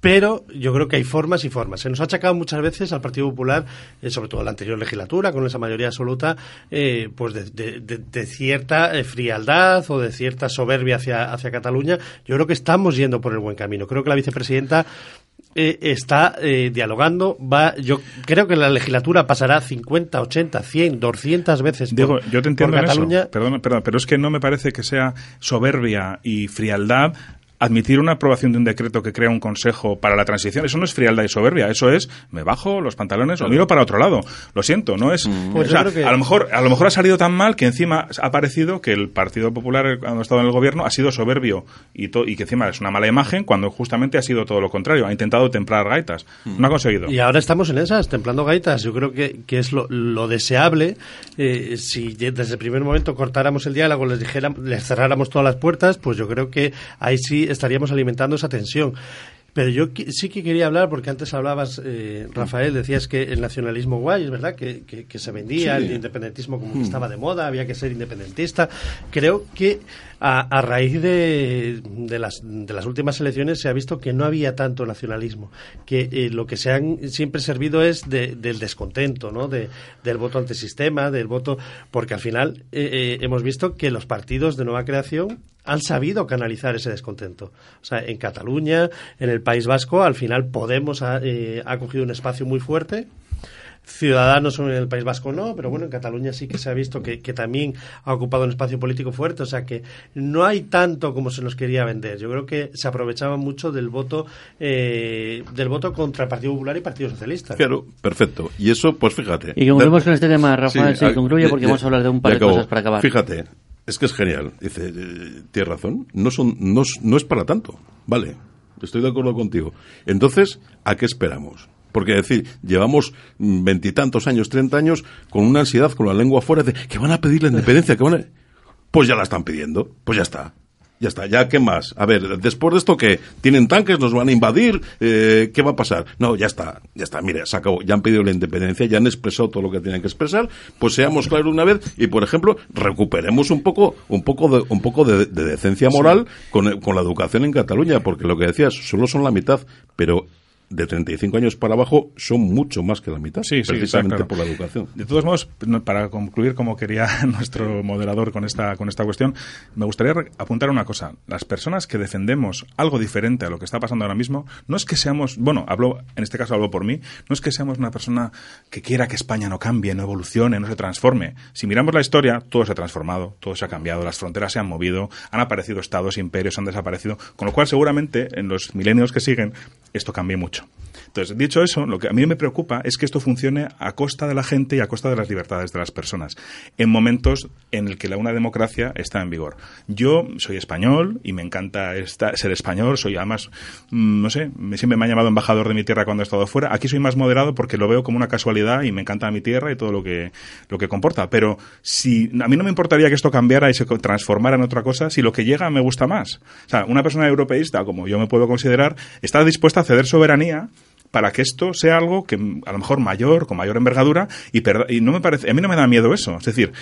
pero yo creo que hay formas y formas. Se nos ha achacado muchas veces al Partido Popular, eh, sobre todo en la anterior legislatura, con esa mayoría absoluta, eh, pues de, cierta eh, frialdad o de cierta soberbia hacia, hacia Cataluña. Yo creo que estamos yendo por el buen camino. Creo que la vicepresidenta eh, está eh, dialogando. Va, yo creo que la legislatura pasará 50, 80, 100, 200 veces por, Diego, yo te entiendo por en Cataluña. eso. Perdón, perdón, pero es que no me parece que sea soberbia y frialdad admitir una aprobación de un decreto que crea un consejo para la transición. Eso no es frialdad y soberbia. Eso es me bajo los pantalones o miro para otro lado. Lo siento, no es. Pues o yo sea, creo que- a lo mejor a lo mejor ha salido tan mal que encima ha parecido que el Partido Popular eh, cuando ha estado en el gobierno ha sido soberbio y, to- y que encima es una mala imagen cuando justamente ha sido todo lo contrario. Ha intentado templar gaitas. No ha conseguido. Y ahora estamos en esas, templando gaitas. Yo creo que, que es lo, lo deseable. eh, si desde el primer momento cortáramos el diálogo, les, dijéramos, les cerráramos todas las puertas, pues yo creo que ahí sí estaríamos alimentando esa tensión. Pero yo sí que quería hablar, porque antes hablabas, eh, Rafael, decías que el nacionalismo guay, es verdad, que, que- que se vendía, Sí. el independentismo como que Mm. estaba de moda, había que ser independentista. Creo que a, a raíz de, de las, de las últimas elecciones se ha visto que no había tanto nacionalismo, que eh, lo que se han siempre servido es de- del descontento, ¿no? De, del voto antisistema, del voto, porque al final eh, eh, hemos visto que los partidos de nueva creación han sabido canalizar ese descontento. O sea, en Cataluña, en el País Vasco, al final Podemos ha, eh, ha cogido un espacio muy fuerte. Ciudadanos en el País Vasco no, pero bueno, en Cataluña sí que se ha visto que, que también ha ocupado un espacio político fuerte, o sea que no hay tanto como se nos quería vender. Yo creo que se aprovechaba mucho del voto eh, del voto contra el Partido Popular y Partido Socialista. Claro, perfecto. Y eso, pues fíjate. Y concluimos con este tema, Rafael, sí, ah, concluye porque ya- vamos a hablar de un par de acabo. cosas para acabar. Fíjate, es que es genial. Dice, eh, tienes razón, no, son, no es para tanto, vale. estoy de acuerdo contigo. Entonces, ¿a qué esperamos? Porque decir, llevamos veintitantos años, treinta años, con una ansiedad, con la lengua fuera, de que van a pedir la independencia, que van a... Pues ya la están pidiendo, pues ya está. Ya está, ya qué más. A ver, después de esto que tienen tanques, nos van a invadir, eh, ¿qué va a pasar? No, ya está, ya está, mire, se acabó. Ya han pedido la independencia, ya han expresado todo lo que tienen que expresar, pues seamos claros una vez y, por ejemplo, recuperemos un poco, un poco de, un poco de, de decencia moral con, con la educación en Cataluña, porque lo que decías, solo son la mitad, pero de 35 años para abajo son mucho más que la mitad, Sí, precisamente claro. por la educación. De todos modos, para concluir, como quería [LAUGHS] nuestro moderador con esta, con esta cuestión, me gustaría apuntar una cosa. Las personas que defendemos algo diferente a lo que está pasando ahora mismo, no es que seamos, bueno, hablo, en este caso hablo por mí, no es que seamos una persona que quiera que España no cambie, no evolucione, no se transforme. Si miramos la historia, todo se ha transformado, todo se ha cambiado, las fronteras se han movido, han aparecido estados, imperios, han desaparecido, con lo cual seguramente en los milenios que siguen esto cambie mucho. match. Entonces, dicho eso, lo que a mí me preocupa es que esto funcione a costa de la gente y a costa de las libertades de las personas, en momentos en el que la una democracia está en vigor. Yo soy español y me encanta esta- ser español, soy además, mm, no sé, siempre me han llamado embajador de mi tierra cuando he estado fuera. Aquí soy más moderado porque lo veo como una casualidad y me encanta mi tierra y todo lo que, lo que comporta. Pero si a mí no me importaría que esto cambiara y se transformara en otra cosa si lo que llega me gusta más. O sea, una persona europeísta, como yo me puedo considerar, está dispuesta a ceder soberanía para que esto sea algo que mm, a lo mejor mayor, con mayor envergadura, y, perda- y no me parece, a mí no me da miedo eso. Es decir,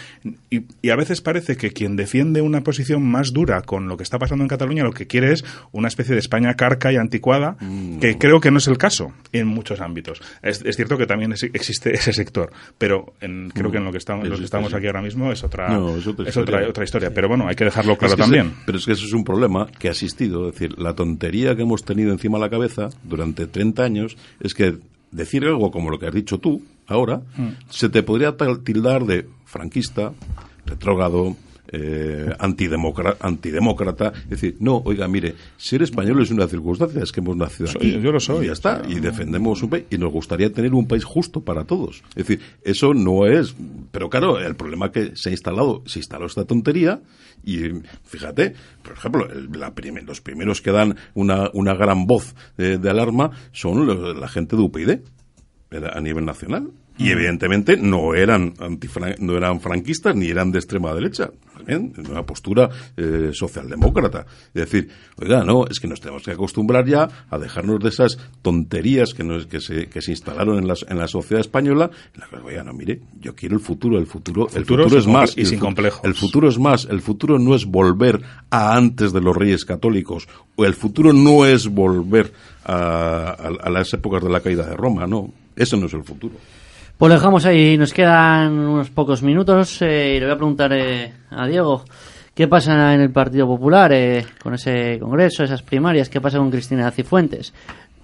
y, y a veces parece que quien defiende una posición más dura con lo que está pasando en Cataluña lo que quiere es una especie de España carca y anticuada, que creo que no es el caso en muchos ámbitos. Es, es cierto que también es- existe [LAUGHS] ese sector, pero en- creo que en lo que estamos, los que estamos aquí ahora mismo es otra, No, es otra es historia. otra historia. Pero bueno, hay que dejarlo claro que también. pero es que eso es un problema que ha existido. Es decir, la tontería que hemos tenido encima de la cabeza durante 30 años es que decir algo como lo que has dicho tú ahora, Mm. se te podría tildar de franquista, retrógrado, eh, antidemócrata. Es decir, no, oiga, mire, ser español es una circunstancia, es que hemos nacido Soy- aquí. yo lo soy, Y ya está. Y defendemos un país. Y nos gustaría tener un país justo para todos. Es decir, eso no es. Pero claro, el problema que se ha instalado, se instaló esta tontería. Y fíjate, por ejemplo, el- la los primeros que dan una, una gran voz de, de alarma son los- la gente de UPyD era a nivel nacional. Y evidentemente no eran antifran- no eran franquistas ni eran de extrema derecha, en una postura eh, socialdemócrata. Es decir, oiga, no, es que nos tenemos que acostumbrar ya a dejarnos de esas tonterías que, nos- que, se, que se instalaron en la, en la sociedad española. En la que, oiga, no, mire, yo quiero el futuro, el futuro, el Futuro futuro es más. y el sin complejos. El futuro es más, el futuro no es volver a antes de los reyes católicos, o el futuro no es volver a, a- a las épocas de la caída de Roma, no, eso no es el futuro. Pues lo dejamos ahí, nos quedan unos pocos minutos eh, y le voy a preguntar eh, a Diego, ¿qué pasa en el Partido Popular eh, con ese congreso, esas primarias? ¿Qué pasa con Cristina Cifuentes?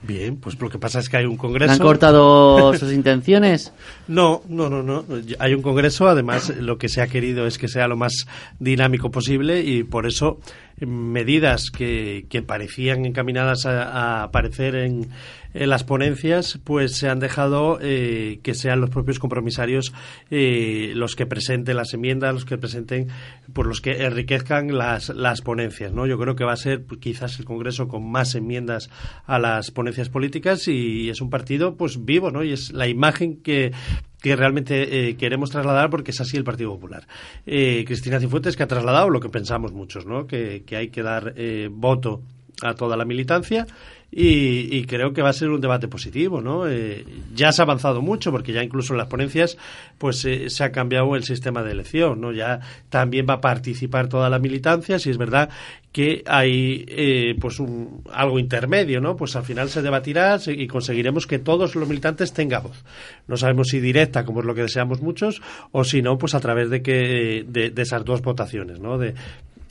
Bien, pues lo que pasa es que hay un ¿Le congreso. han cortado sus intenciones? [LAUGHS] No, no, no, no. Hay un congreso, además lo que se ha querido es que sea lo más dinámico posible y por eso medidas que, parecían encaminadas a, a aparecer en, en las ponencias, pues se han dejado eh, que sean los propios compromisarios eh, los que presenten las enmiendas, los que presenten, por los que enriquezcan las, las ponencias, ¿no? Yo creo que va a ser pues, quizás el Congreso con más enmiendas a las ponencias políticas y es un partido pues vivo, ¿no? Y es la imagen que que realmente eh, queremos trasladar porque es así el Partido Popular. Eh, Cristina Cifuentes que ha trasladado lo que pensamos muchos, ¿no? Que, que hay que dar eh, voto a toda la militancia y, y creo que va a ser un debate positivo, ¿no? Eh, ya se ha avanzado mucho porque ya incluso en las ponencias pues eh, se ha cambiado el sistema de elección, ¿no? Ya también va a participar toda la militancia, si es verdad que hay eh, pues un, algo intermedio, ¿no? Pues al final se debatirá y conseguiremos que todos los militantes tengan voz. No sabemos si directa, como es lo que deseamos muchos, o si no, pues a través de que de, de esas dos votaciones, ¿no? De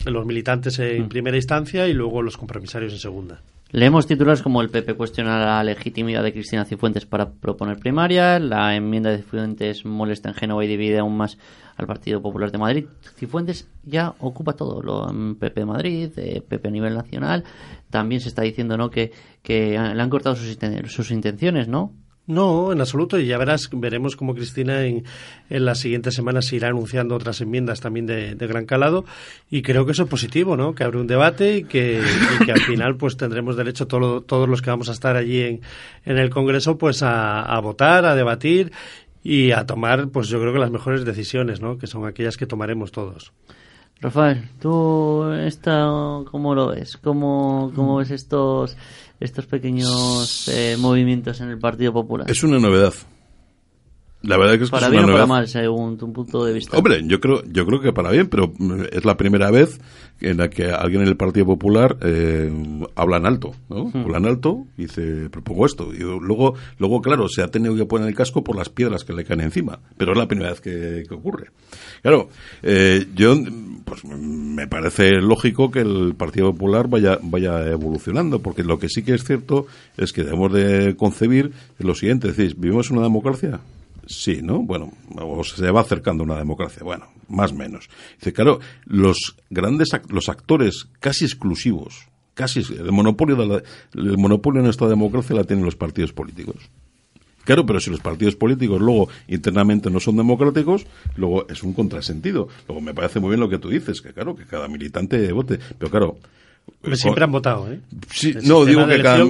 los militantes en primera instancia y luego los compromisarios en segunda. Leemos titulares como el PP cuestiona la legitimidad de Cristina Cifuentes para proponer primarias, la enmienda de Cifuentes molesta en Génova y divide aún más al Partido Popular de Madrid. Cifuentes ya ocupa todo, lo en PP de Madrid, eh, PP a nivel nacional. También se está diciendo ¿no? que, le han cortado sus, sus intenciones, ¿no? No, en absoluto. Y ya verás, veremos cómo Cristina en, en las siguientes semanas irá anunciando otras enmiendas también de, de, gran calado. Y creo que eso es positivo, ¿no? Que abre un debate y que, y que al final pues tendremos derecho todo, todos los que vamos a estar allí en, en el Congreso pues a, a votar, a debatir y a tomar, pues yo creo que las mejores decisiones, ¿no? Que son aquellas que tomaremos todos. Rafael, ¿tú esta, cómo lo ves? ¿Cómo, cómo ves estos estos pequeños eh, movimientos en el Partido Popular? Es una novedad. La verdad que es, que para es bien una o para mal, según tu punto de vista. Hombre, yo creo, yo creo que para bien, pero mm, es la primera vez en la que alguien en el Partido Popular eh, habla en alto, ¿no? Habla en alto y dice, propongo esto. Y luego, luego, claro, se ha tenido que poner el casco por las piedras que le caen encima, pero es la primera vez que, que ocurre. Claro, eh, yo, pues me parece lógico que el Partido Popular vaya, vaya evolucionando, porque lo que sí que es cierto es que debemos de concebir lo siguiente, decís, ¿vivimos en una democracia? Sí, ¿no? Bueno, o se va acercando a una democracia. Bueno, más o menos. Dice, claro, los grandes, los actores casi exclusivos, casi, el monopolio, de la- el monopolio en esta democracia la tienen los partidos políticos. Claro, pero si los partidos políticos luego internamente no son democráticos, luego es un contrasentido. Luego me parece muy bien lo que tú dices, que claro, que cada militante vote. Pero claro. Pero siempre han votado, ¿eh? Sí, El no, digo que cada,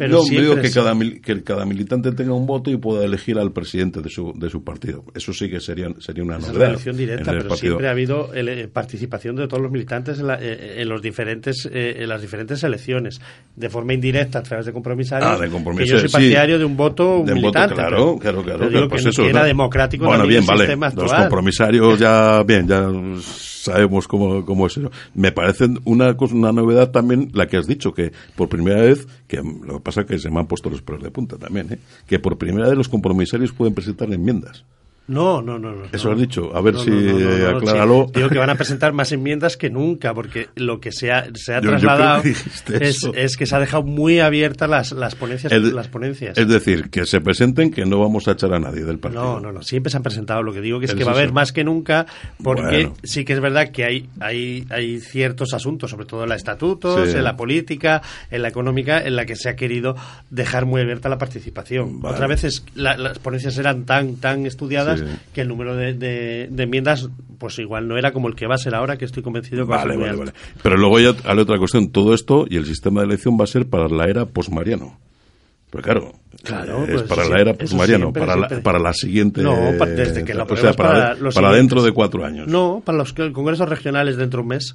pero no, siempre digo que es- cada, mil- que cada militante tenga un voto y pueda elegir al presidente de su, de su partido. Eso sí que sería, sería una es novedad. la elección directa, en el pero partido. siempre ha habido ele- participación de todos los militantes en, la- eh, en los diferentes, eh, en las diferentes elecciones, de forma indirecta a través de compromisarios. Ah, de que compromisarios, yo soy sí. partidario de un voto De un voto, militante. claro, pero- claro, claro. pero claro, pues que, eso, que era ¿no? democrático Bueno, bien, el vale. sistema Los actual. compromisarios ya, bien, ya sabemos cómo, cómo es eso. Me parece una, cosa- una novedad también la que has dicho, que por primera vez, que lo que pasa es que se me han puesto los pelos de punta también, ¿eh? que por primera vez los compromisarios pueden presentar enmiendas. No, no, no. no Eso no. has dicho. A ver No, si acláralo. sí. Digo que van a presentar más enmiendas que nunca, porque lo que se ha, se ha Yo- yo creo trasladado [LAUGHS] que es, que se ha dejado muy abiertas las, las ponencias. Es- las ponencias. Es decir, que se presenten que no vamos a echar a nadie del partido. No, no, no. Siempre se han presentado. Lo que digo que es Es que va a haber más que nunca, porque Bueno. sí que es verdad que hay, hay, hay ciertos asuntos, sobre todo en la estatutos, Sí. en la política, en la económica, en la que se ha querido dejar muy abierta la participación. Vale. Otras veces la- las ponencias eran tan, tan estudiadas Sí. Que el número de, de- de enmiendas, pues igual no era como el que va a ser ahora, que estoy convencido que va a Vale, ser vale, vale. Pero luego ya hay otra cuestión. Todo esto y el sistema de elección va a ser para la era posmariano. Pero claro, Claro, es pues para sí, la era posmariano, siempre, para, la, para la siguiente. No, pa- desde que lo o sea, para, para los para siguientes. dentro de cuatro años. No, para los congresos regionales dentro de un mes.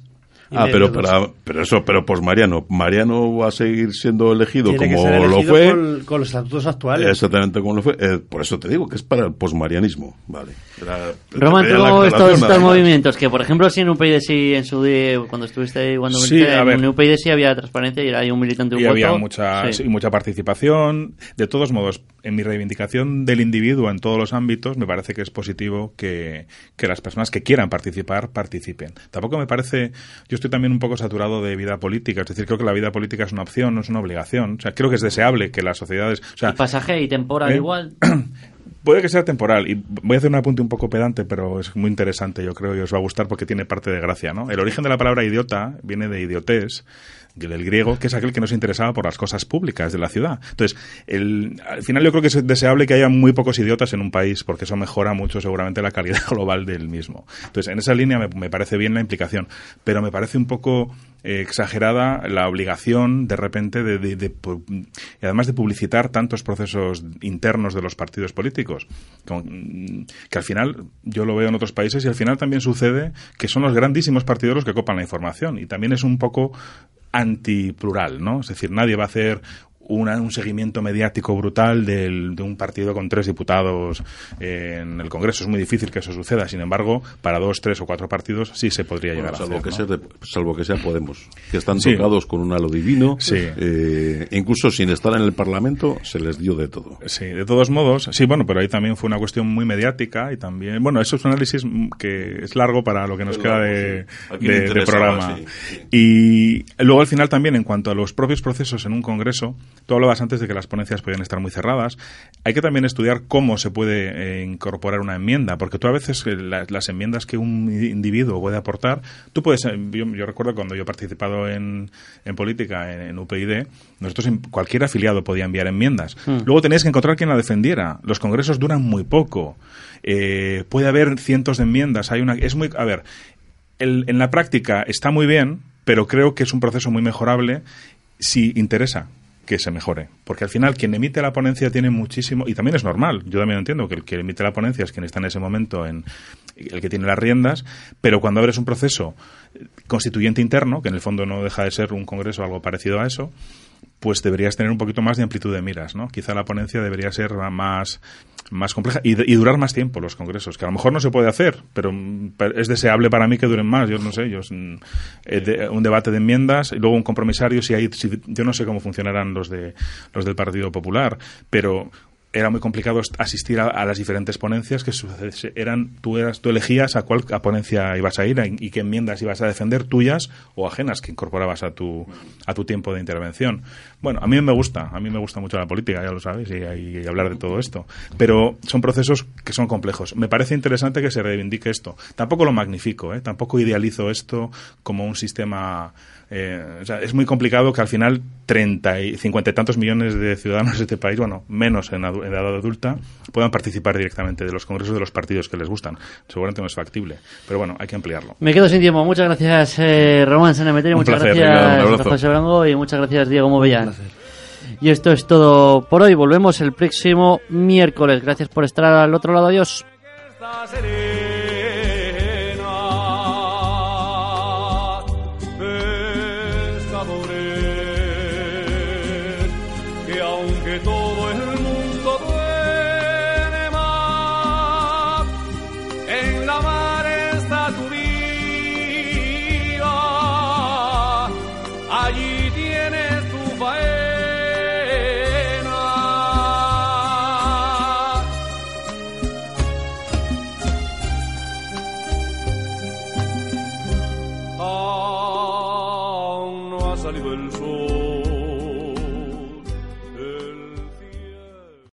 Ah, pero para, pero eso, pero posmariano. Mariano va a seguir siendo elegido Tiene como ser lo elegido fue. Con, con los estatutos actuales. Exactamente como lo fue. Eh, por eso te digo que es para el posmarianismo. Vale. Era- Roman, te pedía la ¿cómo ves todos aclaración, estos más. movimientos? Que, por ejemplo, si en UPyD sí, en su día, cuando estuviste ahí, cuando Sí, ver. en UPyD sí había transparencia y era ahí un militante un y voto. había mucha, Sí. sí, mucha participación. De todos modos, en mi reivindicación del individuo en todos los ámbitos, me parece que es positivo que, que las personas que quieran participar, participen. Tampoco me parece, yo estoy también un poco saturado de vida política, es decir, creo que la vida política es una opción, no es una obligación. O sea, creo que es deseable que las sociedades... O sea, Y pasaje y temporal ¿Eh? igual. [CLEARS THROAT] Puede que sea temporal. Y voy a hacer un apunte un poco pedante, pero es muy interesante, yo creo, y os va a gustar porque tiene parte de gracia, ¿no? El origen de la palabra idiota viene de idiotés, del griego, que es aquel que no se interesaba por las cosas públicas de la ciudad. Entonces, el, al final yo creo que es deseable que haya muy pocos idiotas en un país, porque eso mejora mucho seguramente la calidad [LAUGHS] global del mismo. Entonces, en esa línea me, me parece bien la implicación, pero me parece un poco eh, exagerada la obligación de repente de, además de publicitar tantos procesos internos de los partidos políticos que al final yo lo veo en otros países y al final también sucede que son los grandísimos partidos los que copan la información y también es un poco antiplural, ¿no? Es decir, nadie va a hacer una- un seguimiento mediático brutal del- de un partido con tres diputados en el Congreso. Es muy difícil que eso suceda. Sin embargo, para dos, tres o cuatro partidos sí se podría Bueno, llegar salvo, a hacer. que ¿no? sea de- salvo que sea Podemos, que están Sí. tocados con un halo divino, Sí. eh, incluso sin estar en el Parlamento se les dio de todo. Sí, de todos modos, sí, bueno, pero ahí también fue una cuestión muy mediática y también, bueno, eso es un análisis que es largo para lo que nos queda de, sí. Programa. Y luego al final también, en cuanto a los propios procesos en un congreso, Tú hablabas antes de que las ponencias podían estar muy cerradas. Hay que también estudiar cómo se puede eh, incorporar una enmienda, porque tú a veces eh, las enmiendas que un individuo puede aportar, tú puedes, eh, yo, recuerdo cuando yo he participado en, política en, UPyD, nosotros cualquier afiliado podía enviar enmiendas. Hmm. Luego tenías que encontrar quien la defendiera. Los congresos duran muy poco. puede haber cientos de enmiendas. Hay una, es muy, a ver, en la práctica está muy bien, pero creo que es un proceso muy mejorable si interesa que se mejore. Porque al final quien emite la ponencia tiene muchísimo, y también es normal, yo también entiendo que el que emite la ponencia es quien está en ese momento, en el que tiene las riendas, pero cuando abres un proceso constituyente interno, que en el fondo no deja de ser un congreso algo parecido a eso, pues deberías tener un poquito más de amplitud de miras, ¿no? Quizá la ponencia debería ser más más compleja y, durar más tiempo los congresos, que a lo mejor no se puede hacer, pero es deseable para mí que duren más. Yo no sé, yo mm, eh, un debate de enmiendas y luego un compromisario. Si hay, yo no sé cómo funcionarán los de los del Partido Popular, pero era muy complicado asistir a, las diferentes ponencias que eran tú eras tú elegías a cuál ponencia ibas a ir y qué enmiendas ibas a defender tuyas o ajenas que incorporabas a tu a tu tiempo de intervención. Bueno a mí me gusta a mí me gusta mucho la política ya lo sabes y, hablar de todo esto. Pero son procesos que son complejos. Me parece interesante que se reivindique esto. Tampoco lo magnifico ¿eh? tampoco idealizo esto como un sistema eh, es muy complicado que al final 30 y 50 y tantos millones de ciudadanos de este país, bueno, menos en, edad adulta, puedan participar directamente de los congresos de los partidos que les gustan. Seguramente no es factible, pero bueno, hay que ampliarlo. Me quedo sin tiempo. Muchas gracias, eh, Román Sanemeterio. Muchas gracias, José Brango, y muchas gracias, Diego Movellán. Y esto es todo por hoy. Volvemos el próximo miércoles. Gracias por estar al otro lado. Adiós.